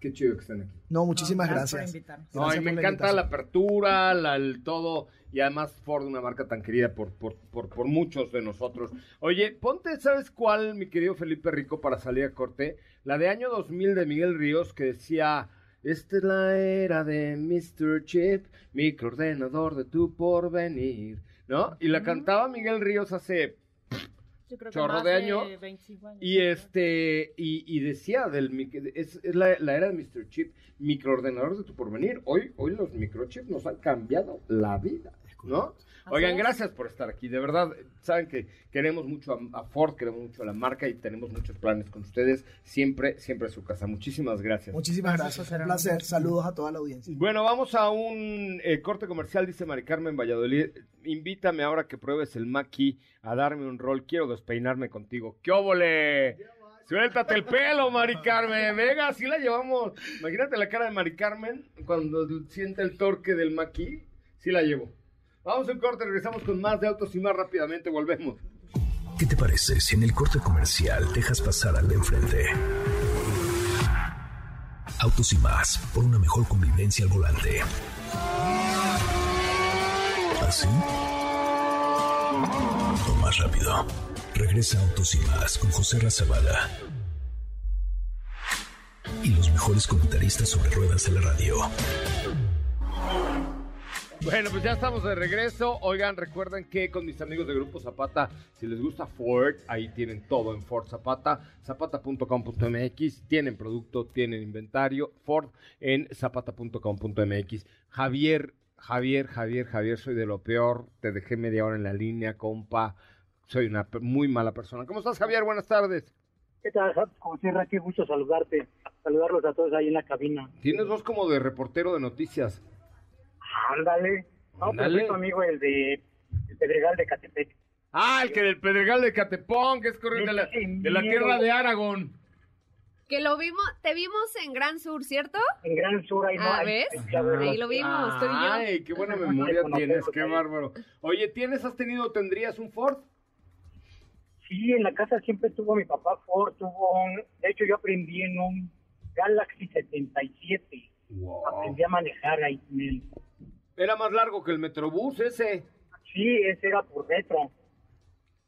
Speaker 2: qué chido que estén aquí.
Speaker 8: No, muchísimas
Speaker 7: Gracias por
Speaker 8: gracias.
Speaker 2: No,
Speaker 8: Gracias
Speaker 2: y me
Speaker 8: por
Speaker 2: encanta la apertura, la- el todo, y además Ford, una marca tan querida por, por, por, por muchos de nosotros. Oye, ponte, ¿sabes cuál, mi querido Felipe Rico, para salir a corte? La de año 2000 de Miguel Ríos, que decía, esta es la era de Mr. Chip, microordenador de tu porvenir, ¿no? Y la cantaba Miguel Ríos hace
Speaker 7: Yo creo que
Speaker 2: chorro
Speaker 7: más
Speaker 2: de año.
Speaker 7: 25 años.
Speaker 2: Y este, y, y decía del es, es la, la era de Mr. Chip, microordenadores de tu porvenir. Hoy, hoy los microchips nos han cambiado la vida, ¿no? Oigan, gracias por estar aquí. De verdad, saben que queremos mucho a, Ford, queremos mucho a la marca y tenemos muchos planes con ustedes. Siempre, siempre a su casa. Muchísimas gracias.
Speaker 8: Muchísimas
Speaker 7: Gracias,
Speaker 8: Un placer. Saludos a toda la audiencia.
Speaker 2: Bueno, vamos a un eh, corte comercial, dice Mari Carmen Valladolid. Invítame ahora que pruebes el Maki a darme un rol. Quiero despeinarme contigo. ¡Qué óvole! Suéltate el pelo, Mari Carmen. Venga, así la llevamos. Imagínate la cara de Mari Carmen cuando siente el torque del Maki. Sí la llevo. Vamos a corte, regresamos con más de autos y más rápidamente volvemos.
Speaker 1: ¿Qué te parece si en el corte comercial dejas pasar al de enfrente? Autos y más, por una mejor convivencia al volante. ¿Así? O más rápido. Regresa Autos y más con José Razabala. Y los mejores comentaristas sobre ruedas de la radio.
Speaker 2: Bueno, pues ya estamos de regreso. Oigan, recuerden que con mis amigos de Grupo Zapata, si les gusta Ford, ahí tienen todo en Ford Zapata, zapata.com.mx, tienen producto, tienen inventario, Ford en zapata.com.mx. Javier, Javier, Javier, Javier, soy de lo peor, te dejé media hora en la línea, compa, soy una muy mala persona. ¿Cómo estás, Javier? Buenas tardes.
Speaker 9: ¿Qué tal, José Ra? Qué gusto saludarte, saludarlos a todos ahí en la cabina.
Speaker 2: Tienes voz como de reportero de noticias.
Speaker 9: Ándale. No,
Speaker 2: Ándale.
Speaker 9: pero soy tu amigo el de el Pedregal de Catepec.
Speaker 2: Ah, el que del Pedregal de Catepón, que es corriente de la, de la tierra de Aragón.
Speaker 4: Que lo vimos, te vimos en Gran Sur, ¿cierto?
Speaker 9: En Gran Sur, ahí no
Speaker 4: Ah,
Speaker 9: hay-
Speaker 4: ¿ves? Ahí lo vimos, tú y yo.
Speaker 2: Ay, qué buena memoria tienes, qué bárbaro. Oye, ¿tienes, has tenido, tendrías un Ford?
Speaker 9: Sí, en la casa siempre tuvo mi papá Ford, tuvo un... De hecho, yo aprendí en un Galaxy 77. Aprendí a manejar ahí con él.
Speaker 2: Era más largo que el Metrobús ese.
Speaker 9: Sí, ese era por retro.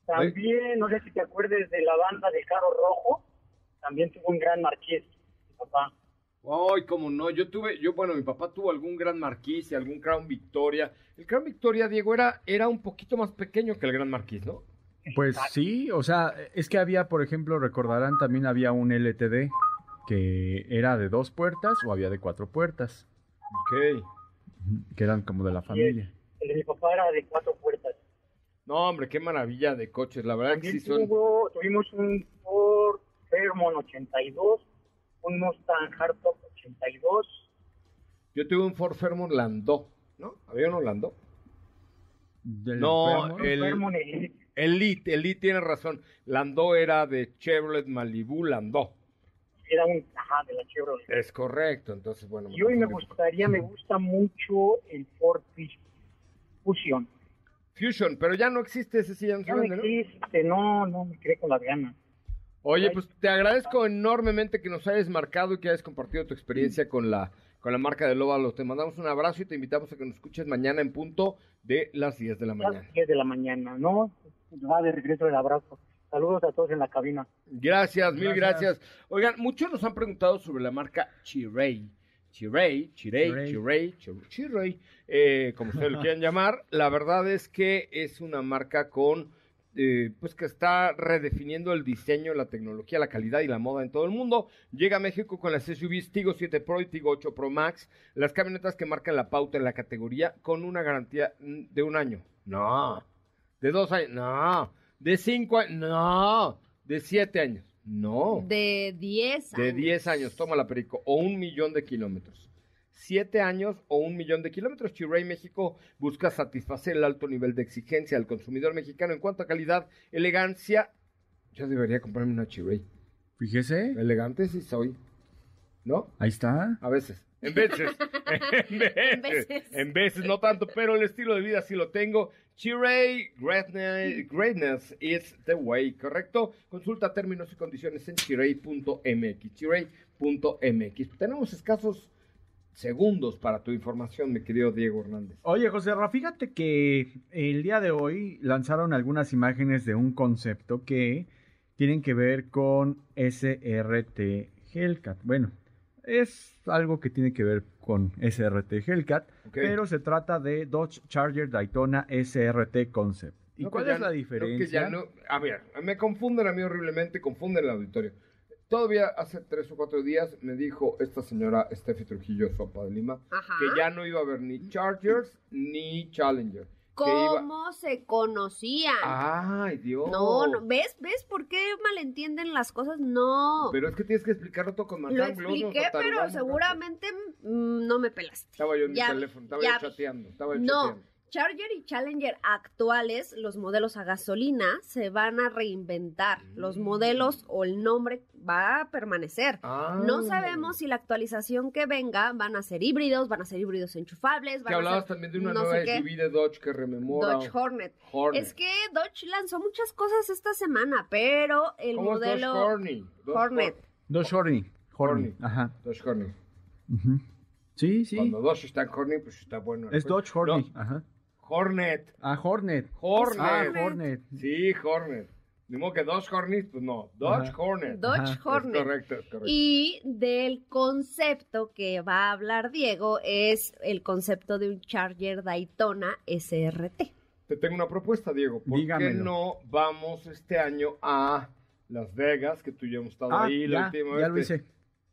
Speaker 9: También, no sé si te acuerdes de la banda de Carro Rojo, también tuvo un gran marqués, mi papá.
Speaker 2: Ay, cómo no, yo tuve, yo, bueno, mi papá tuvo algún Gran Marquis y algún Crown Victoria. El Crown Victoria, Diego, era, era un poquito más pequeño que el Gran Marquis, ¿no?
Speaker 5: Pues sí, o sea, es que había, por ejemplo, recordarán, también había un LTD que era de dos puertas o había de cuatro puertas,
Speaker 2: Ok.
Speaker 5: Que eran como de la familia.
Speaker 9: El de mi papá era de cuatro puertas.
Speaker 2: No, hombre, qué maravilla de coches, la verdad que
Speaker 9: También
Speaker 2: sí son...
Speaker 9: tuvo- tuvimos un Ford Fairmont 82, un Mustang Hardtop 82.
Speaker 2: Yo tuve un Ford Fairmont Landó, ¿no? ¿Había uno Landó?
Speaker 5: Del
Speaker 2: No,
Speaker 5: enfermo.
Speaker 2: el-
Speaker 9: Fairmont Elite.
Speaker 2: Elite, Elite tiene razón. Landó era de Chevrolet Malibu Landó.
Speaker 9: Era un ajá, de la Chevrolet.
Speaker 2: Es correcto, entonces, bueno.
Speaker 9: Y hoy me gustaría, me gusta mucho el Ford Fusion.
Speaker 2: Fusion, pero ya no existe ese, sí, ya no
Speaker 9: Ya ¿no? existe, no, no me quedé con las ganas.
Speaker 2: Oye, pues te agradezco enormemente que nos hayas marcado y que hayas compartido tu experiencia con la, con la marca de Lóvalo. Te mandamos un abrazo y te invitamos a que nos escuches mañana en punto de las 10 de la mañana.
Speaker 9: Las 10 de la mañana, ¿no? Va de regreso el abrazo. Saludos a todos en la cabina.
Speaker 2: Gracias, mil
Speaker 5: Gracias.
Speaker 2: gracias. Oigan, muchos nos han preguntado sobre la marca Chirey. Chirey, Chirey,
Speaker 5: Chirey.
Speaker 2: Chirey, Chir- Chirey, eh, como ustedes lo quieran llamar. La verdad es que es una marca con, eh, pues que está redefiniendo el diseño, la tecnología, la calidad y la moda en todo el mundo. Llega a México con las SUVs Tigo 7 Pro y Tigo 8 Pro Max, las camionetas que marcan la pauta en la categoría con una garantía de un año. No. De dos años. No. De cinco años. No. De siete años. No.
Speaker 4: De 10
Speaker 2: De 10 años, toma la perico, o un millón de kilómetros. siete años o un millón de kilómetros. Chiray México busca satisfacer el alto nivel de exigencia del consumidor mexicano en cuanto a calidad, elegancia. Yo debería comprarme una Chiray.
Speaker 5: Fíjese.
Speaker 2: Elegante sí soy. ¿No?
Speaker 5: Ahí está.
Speaker 2: A veces. En veces. en veces.
Speaker 4: veces.
Speaker 2: En veces, no tanto, pero el estilo de vida sí lo tengo. Chiray greatness, greatness is the way, ¿correcto? Consulta términos y condiciones en chiray.mx. Chiray.mx. Tenemos escasos segundos para tu información, mi querido Diego Hernández.
Speaker 5: Oye, José Ra, fíjate que el día de hoy lanzaron algunas imágenes de un concepto que tienen que ver con SRT Hellcat. Bueno, es algo que tiene que ver con SRT Hellcat, pero se trata de Dodge Charger Daytona SRT Concept. ¿Y
Speaker 2: No,
Speaker 5: cuál es
Speaker 2: ya-
Speaker 5: la diferencia?
Speaker 2: no- a ver, me confunden a mí horriblemente, confunden el auditorio. Todavía hace tres o cuatro días me dijo esta señora Steffi Trujillo Sopa de Lima
Speaker 4: Ajá.
Speaker 2: que ya no iba a haber ni Chargers ni Challenger.
Speaker 4: ¿Cómo se conocían?
Speaker 2: Ay, Dios.
Speaker 4: No, no, ¿ves? ¿Ves por qué malentienden las cosas? No.
Speaker 2: Pero es que tienes que explicarlo todo con
Speaker 4: Lo
Speaker 2: gloss, nos
Speaker 4: expliqué, pero seguramente mm, no me pelaste.
Speaker 2: Estaba yo en
Speaker 4: Ya
Speaker 2: mi teléfono, estaba yo chateando, estaba yo
Speaker 4: No,
Speaker 2: chateando.
Speaker 4: Charger y Challenger actuales, los modelos a gasolina, se van a reinventar. Los
Speaker 2: Mm.
Speaker 4: modelos o el nombre va a permanecer.
Speaker 2: Ah.
Speaker 4: No sabemos si la actualización que venga van a ser híbridos, van a ser híbridos enchufables,
Speaker 2: Que
Speaker 4: van a
Speaker 2: hablabas
Speaker 4: ser
Speaker 2: también de una
Speaker 4: no
Speaker 2: nueva. SUV de Dodge que rememora.
Speaker 4: Dodge Hornet.
Speaker 2: Hornet.
Speaker 4: Es que Dodge lanzó muchas cosas esta semana, pero el
Speaker 2: ¿Cómo es
Speaker 4: modelo
Speaker 2: Dodge Hornet? Dodge
Speaker 4: Hornet.
Speaker 5: Dodge Horny. Horny.
Speaker 2: Horny.
Speaker 5: Ajá.
Speaker 2: Dodge Hornet.
Speaker 5: Ujú. Sí, sí.
Speaker 2: Cuando Dodge está en Hornet, pues está bueno.
Speaker 5: Es Dodge Horny.
Speaker 2: No,
Speaker 5: Ajá.
Speaker 2: Hornet.
Speaker 5: Ah, Hornet.
Speaker 2: Hornet.
Speaker 5: Ah,
Speaker 4: Hornet.
Speaker 2: Sí, Hornet. Ni modo que Dodge Hornet, pues no. Dodge
Speaker 5: Ajá.
Speaker 2: Hornet.
Speaker 4: Dodge
Speaker 5: Ajá,
Speaker 2: Es
Speaker 4: Hornet.
Speaker 2: correcto, es correcto.
Speaker 4: Y del concepto que va a hablar Diego es el concepto de un Charger Daytona SRT.
Speaker 2: Te tengo una propuesta, Diego. ¿Por qué no vamos este año a Las Vegas, que tú y yo hemos estado
Speaker 5: Ah,
Speaker 2: ahí la
Speaker 5: ya,
Speaker 2: última
Speaker 5: ya
Speaker 2: vez?
Speaker 5: lo
Speaker 2: que-
Speaker 5: hice.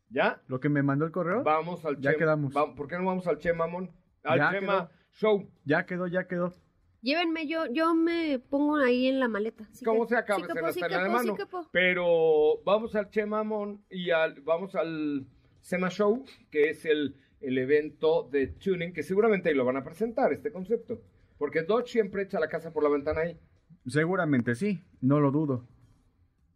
Speaker 2: ¿Ya?
Speaker 5: Lo que me mandó el correo,
Speaker 2: Vamos al
Speaker 5: Ya
Speaker 2: Che-
Speaker 5: quedamos.
Speaker 2: va- ¿Por qué no vamos al Che Mamón? Al
Speaker 5: Ya
Speaker 2: Chema
Speaker 5: quedó.
Speaker 2: Show.
Speaker 5: ya quedó, ya quedó.
Speaker 4: Llévenme, yo, yo me pongo ahí en la maleta. Sí
Speaker 2: ¿Cómo
Speaker 4: que-
Speaker 2: se acaba?
Speaker 4: sí
Speaker 2: se
Speaker 4: sí
Speaker 2: la mano. Pero vamos al Che Mamón y al, vamos al SEMA Show, que es el, el evento de tuning, que seguramente ahí lo van a presentar, este concepto. Porque Dodge siempre echa la casa por la ventana ahí.
Speaker 5: Seguramente sí, no lo dudo.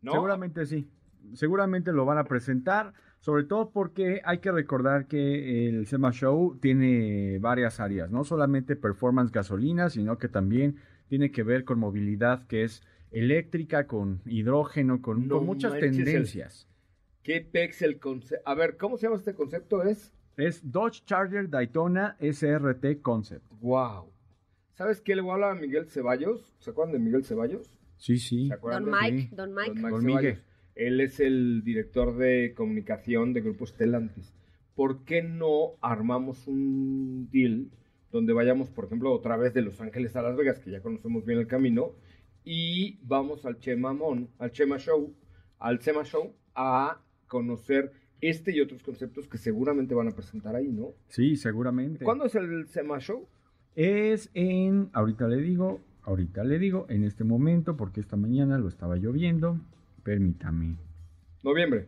Speaker 2: ¿no?
Speaker 5: Seguramente sí. Seguramente lo van a presentar, sobre todo porque hay que recordar que el SEMA Show tiene varias áreas, no solamente performance gasolina, sino que también tiene que ver con movilidad que es eléctrica, con hidrógeno, con,
Speaker 2: No
Speaker 5: con muchas
Speaker 2: manches, el-
Speaker 5: tendencias.
Speaker 2: ¿Qué pex el concepto? A ver, ¿cómo se llama este concepto? Es
Speaker 5: Es Dodge Charger Daytona SRT Concept.
Speaker 2: wow. ¿Sabes qué le voy a hablar a Miguel Ceballos? ¿Se acuerdan de Miguel Ceballos?
Speaker 5: Sí, sí.
Speaker 2: ¿Se acuerdan
Speaker 4: Don
Speaker 2: de
Speaker 4: Mike. Don Mike.
Speaker 2: Don Mike
Speaker 5: Don
Speaker 2: Ceballos. Él es el director de comunicación de Grupo Stellantis. ¿Por qué no armamos un deal donde vayamos, por ejemplo, otra vez de Los Ángeles a Las Vegas, que ya conocemos bien el camino, y vamos al Chema Mon, al Chema Show, al Chema Show, a conocer este y otros conceptos que seguramente van a presentar ahí, ¿no?
Speaker 5: Sí, seguramente.
Speaker 2: ¿Cuándo es el Chema Show?
Speaker 5: Es en, ahorita le digo, ahorita le digo, en este momento, porque esta mañana lo estaba lloviendo. Permítame.
Speaker 2: Noviembre.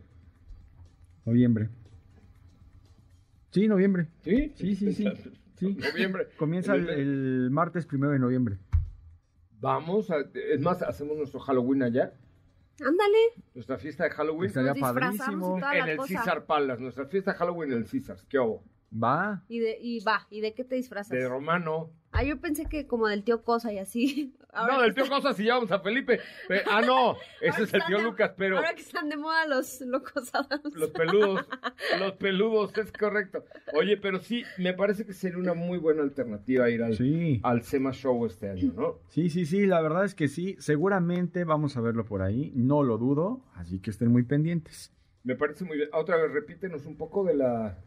Speaker 5: Noviembre. Sí, noviembre.
Speaker 2: ¿Sí?
Speaker 5: Sí, sí, sí. sí.
Speaker 2: Noviembre.
Speaker 5: Comienza el, el martes primero de noviembre.
Speaker 2: Vamos, a- es más, hacemos nuestro Halloween allá,
Speaker 4: Ándale.
Speaker 2: nuestra fiesta de Halloween.
Speaker 5: Estaría
Speaker 4: Nos disfrazamos
Speaker 5: padrísimo.
Speaker 4: y toda
Speaker 2: en el
Speaker 4: cosa.
Speaker 2: Caesar Palace, nuestra fiesta de Halloween en el Caesar. ¿Qué hubo?
Speaker 5: Va.
Speaker 4: Y, de, y va, ¿y de qué te disfrazas?
Speaker 2: De romano.
Speaker 4: Ah, yo pensé que como del tío Cosa y así. Ahora
Speaker 2: no, del tío
Speaker 4: están-
Speaker 2: Cosas y llevamos a Felipe. Pe- ah, no, ese es el tío
Speaker 4: de-
Speaker 2: Lucas, pero
Speaker 4: Ahora que están de moda los locos Adams.
Speaker 2: los peludos, los peludos, es correcto. Oye, pero sí, me parece que sería una muy buena alternativa ir al,
Speaker 5: Sí.
Speaker 2: al SEMA Show este año, ¿no?
Speaker 5: Sí, sí, sí, la verdad es que sí. Seguramente vamos a verlo por ahí. No lo dudo. Así que estén muy pendientes.
Speaker 2: Me parece muy bien. Otra vez, repítenos un poco de la...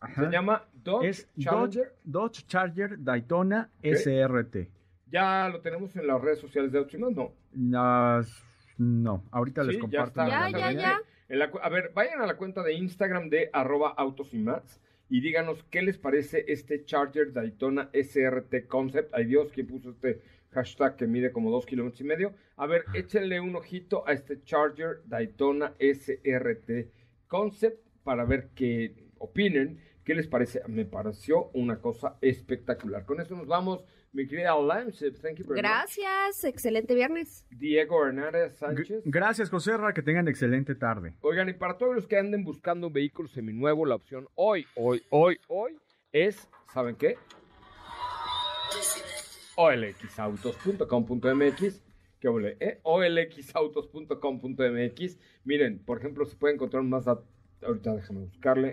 Speaker 5: Ajá.
Speaker 2: Se llama Dodge
Speaker 5: Es Dodge,
Speaker 2: Challenger.
Speaker 5: Dodge Charger Daytona. SRT.
Speaker 2: Ya lo tenemos en las redes sociales de Autos no.
Speaker 5: Las- no, ahorita les comparto.
Speaker 2: está.
Speaker 4: Ya, ya, ya.
Speaker 2: En la cu- a ver, vayan a la cuenta de Instagram de arroba autos y más y díganos qué les parece este Charger Daytona SRT Concept. Ay Dios, ¿quién puso este hashtag que mide como dos kilómetros y medio? A ver, échenle un ojito a este Charger Daytona SRT Concept para ver qué opinen, qué ¿Qué les parece? Me pareció una cosa espectacular. Con esto nos vamos, mi querida Lance. Thank you very much.
Speaker 4: Gracias, excelente viernes.
Speaker 2: Diego Hernández Sánchez.
Speaker 5: Gracias, José Ra, que tengan excelente tarde.
Speaker 2: Oigan, y para todos los que anden buscando un vehículo seminuevo, la opción hoy, hoy, hoy, hoy es, ¿saben qué? olxautos.com.mx ¿Qué ole? Eh? olxautos.com.mx Miren, por ejemplo, se puede encontrar más... Ahorita déjame buscarle.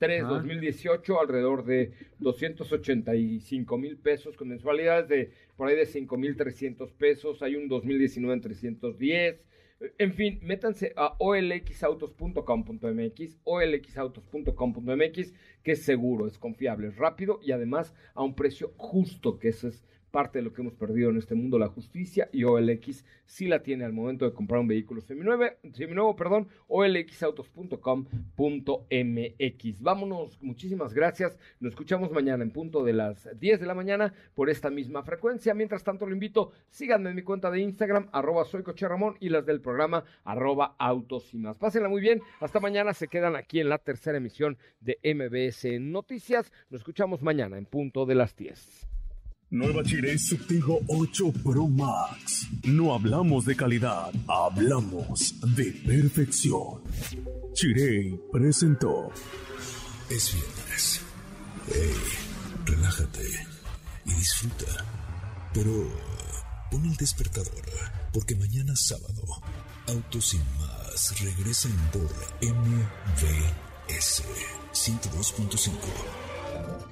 Speaker 2: 3
Speaker 5: Ah.
Speaker 2: 2018 alrededor de 285 mil pesos con mensualidades de por ahí de 5 mil 300 pesos. Hay un 2019 en 310. En fin, métanse a olxautos.com.mx, olxautos.com.mx, que es seguro, es confiable, es rápido y además a un precio justo, que eso es parte de lo que hemos perdido en este mundo, la justicia, y OLX sí la tiene al momento de comprar un vehículo seminuevo, seminuevo perdón, olxautos.com.mx. Vámonos, muchísimas gracias. Nos escuchamos mañana en punto de las 10 de la mañana por esta misma frecuencia. Mientras tanto, lo invito, síganme en mi cuenta de Instagram, arroba soy Coche Ramón, y las del programa, arroba autos y más. Pásenla muy bien. Hasta mañana. Se quedan aquí en la tercera emisión de MBS Noticias. Nos escuchamos mañana en punto de las 10.
Speaker 1: Nueva Chirey Subtigo 8 Pro Max. No hablamos de calidad, hablamos de perfección. Chirey presentó. Es viernes. Hey, relájate y disfruta. Pero pon el despertador, porque mañana sábado, Autos sin más regresan por MVS 102.5.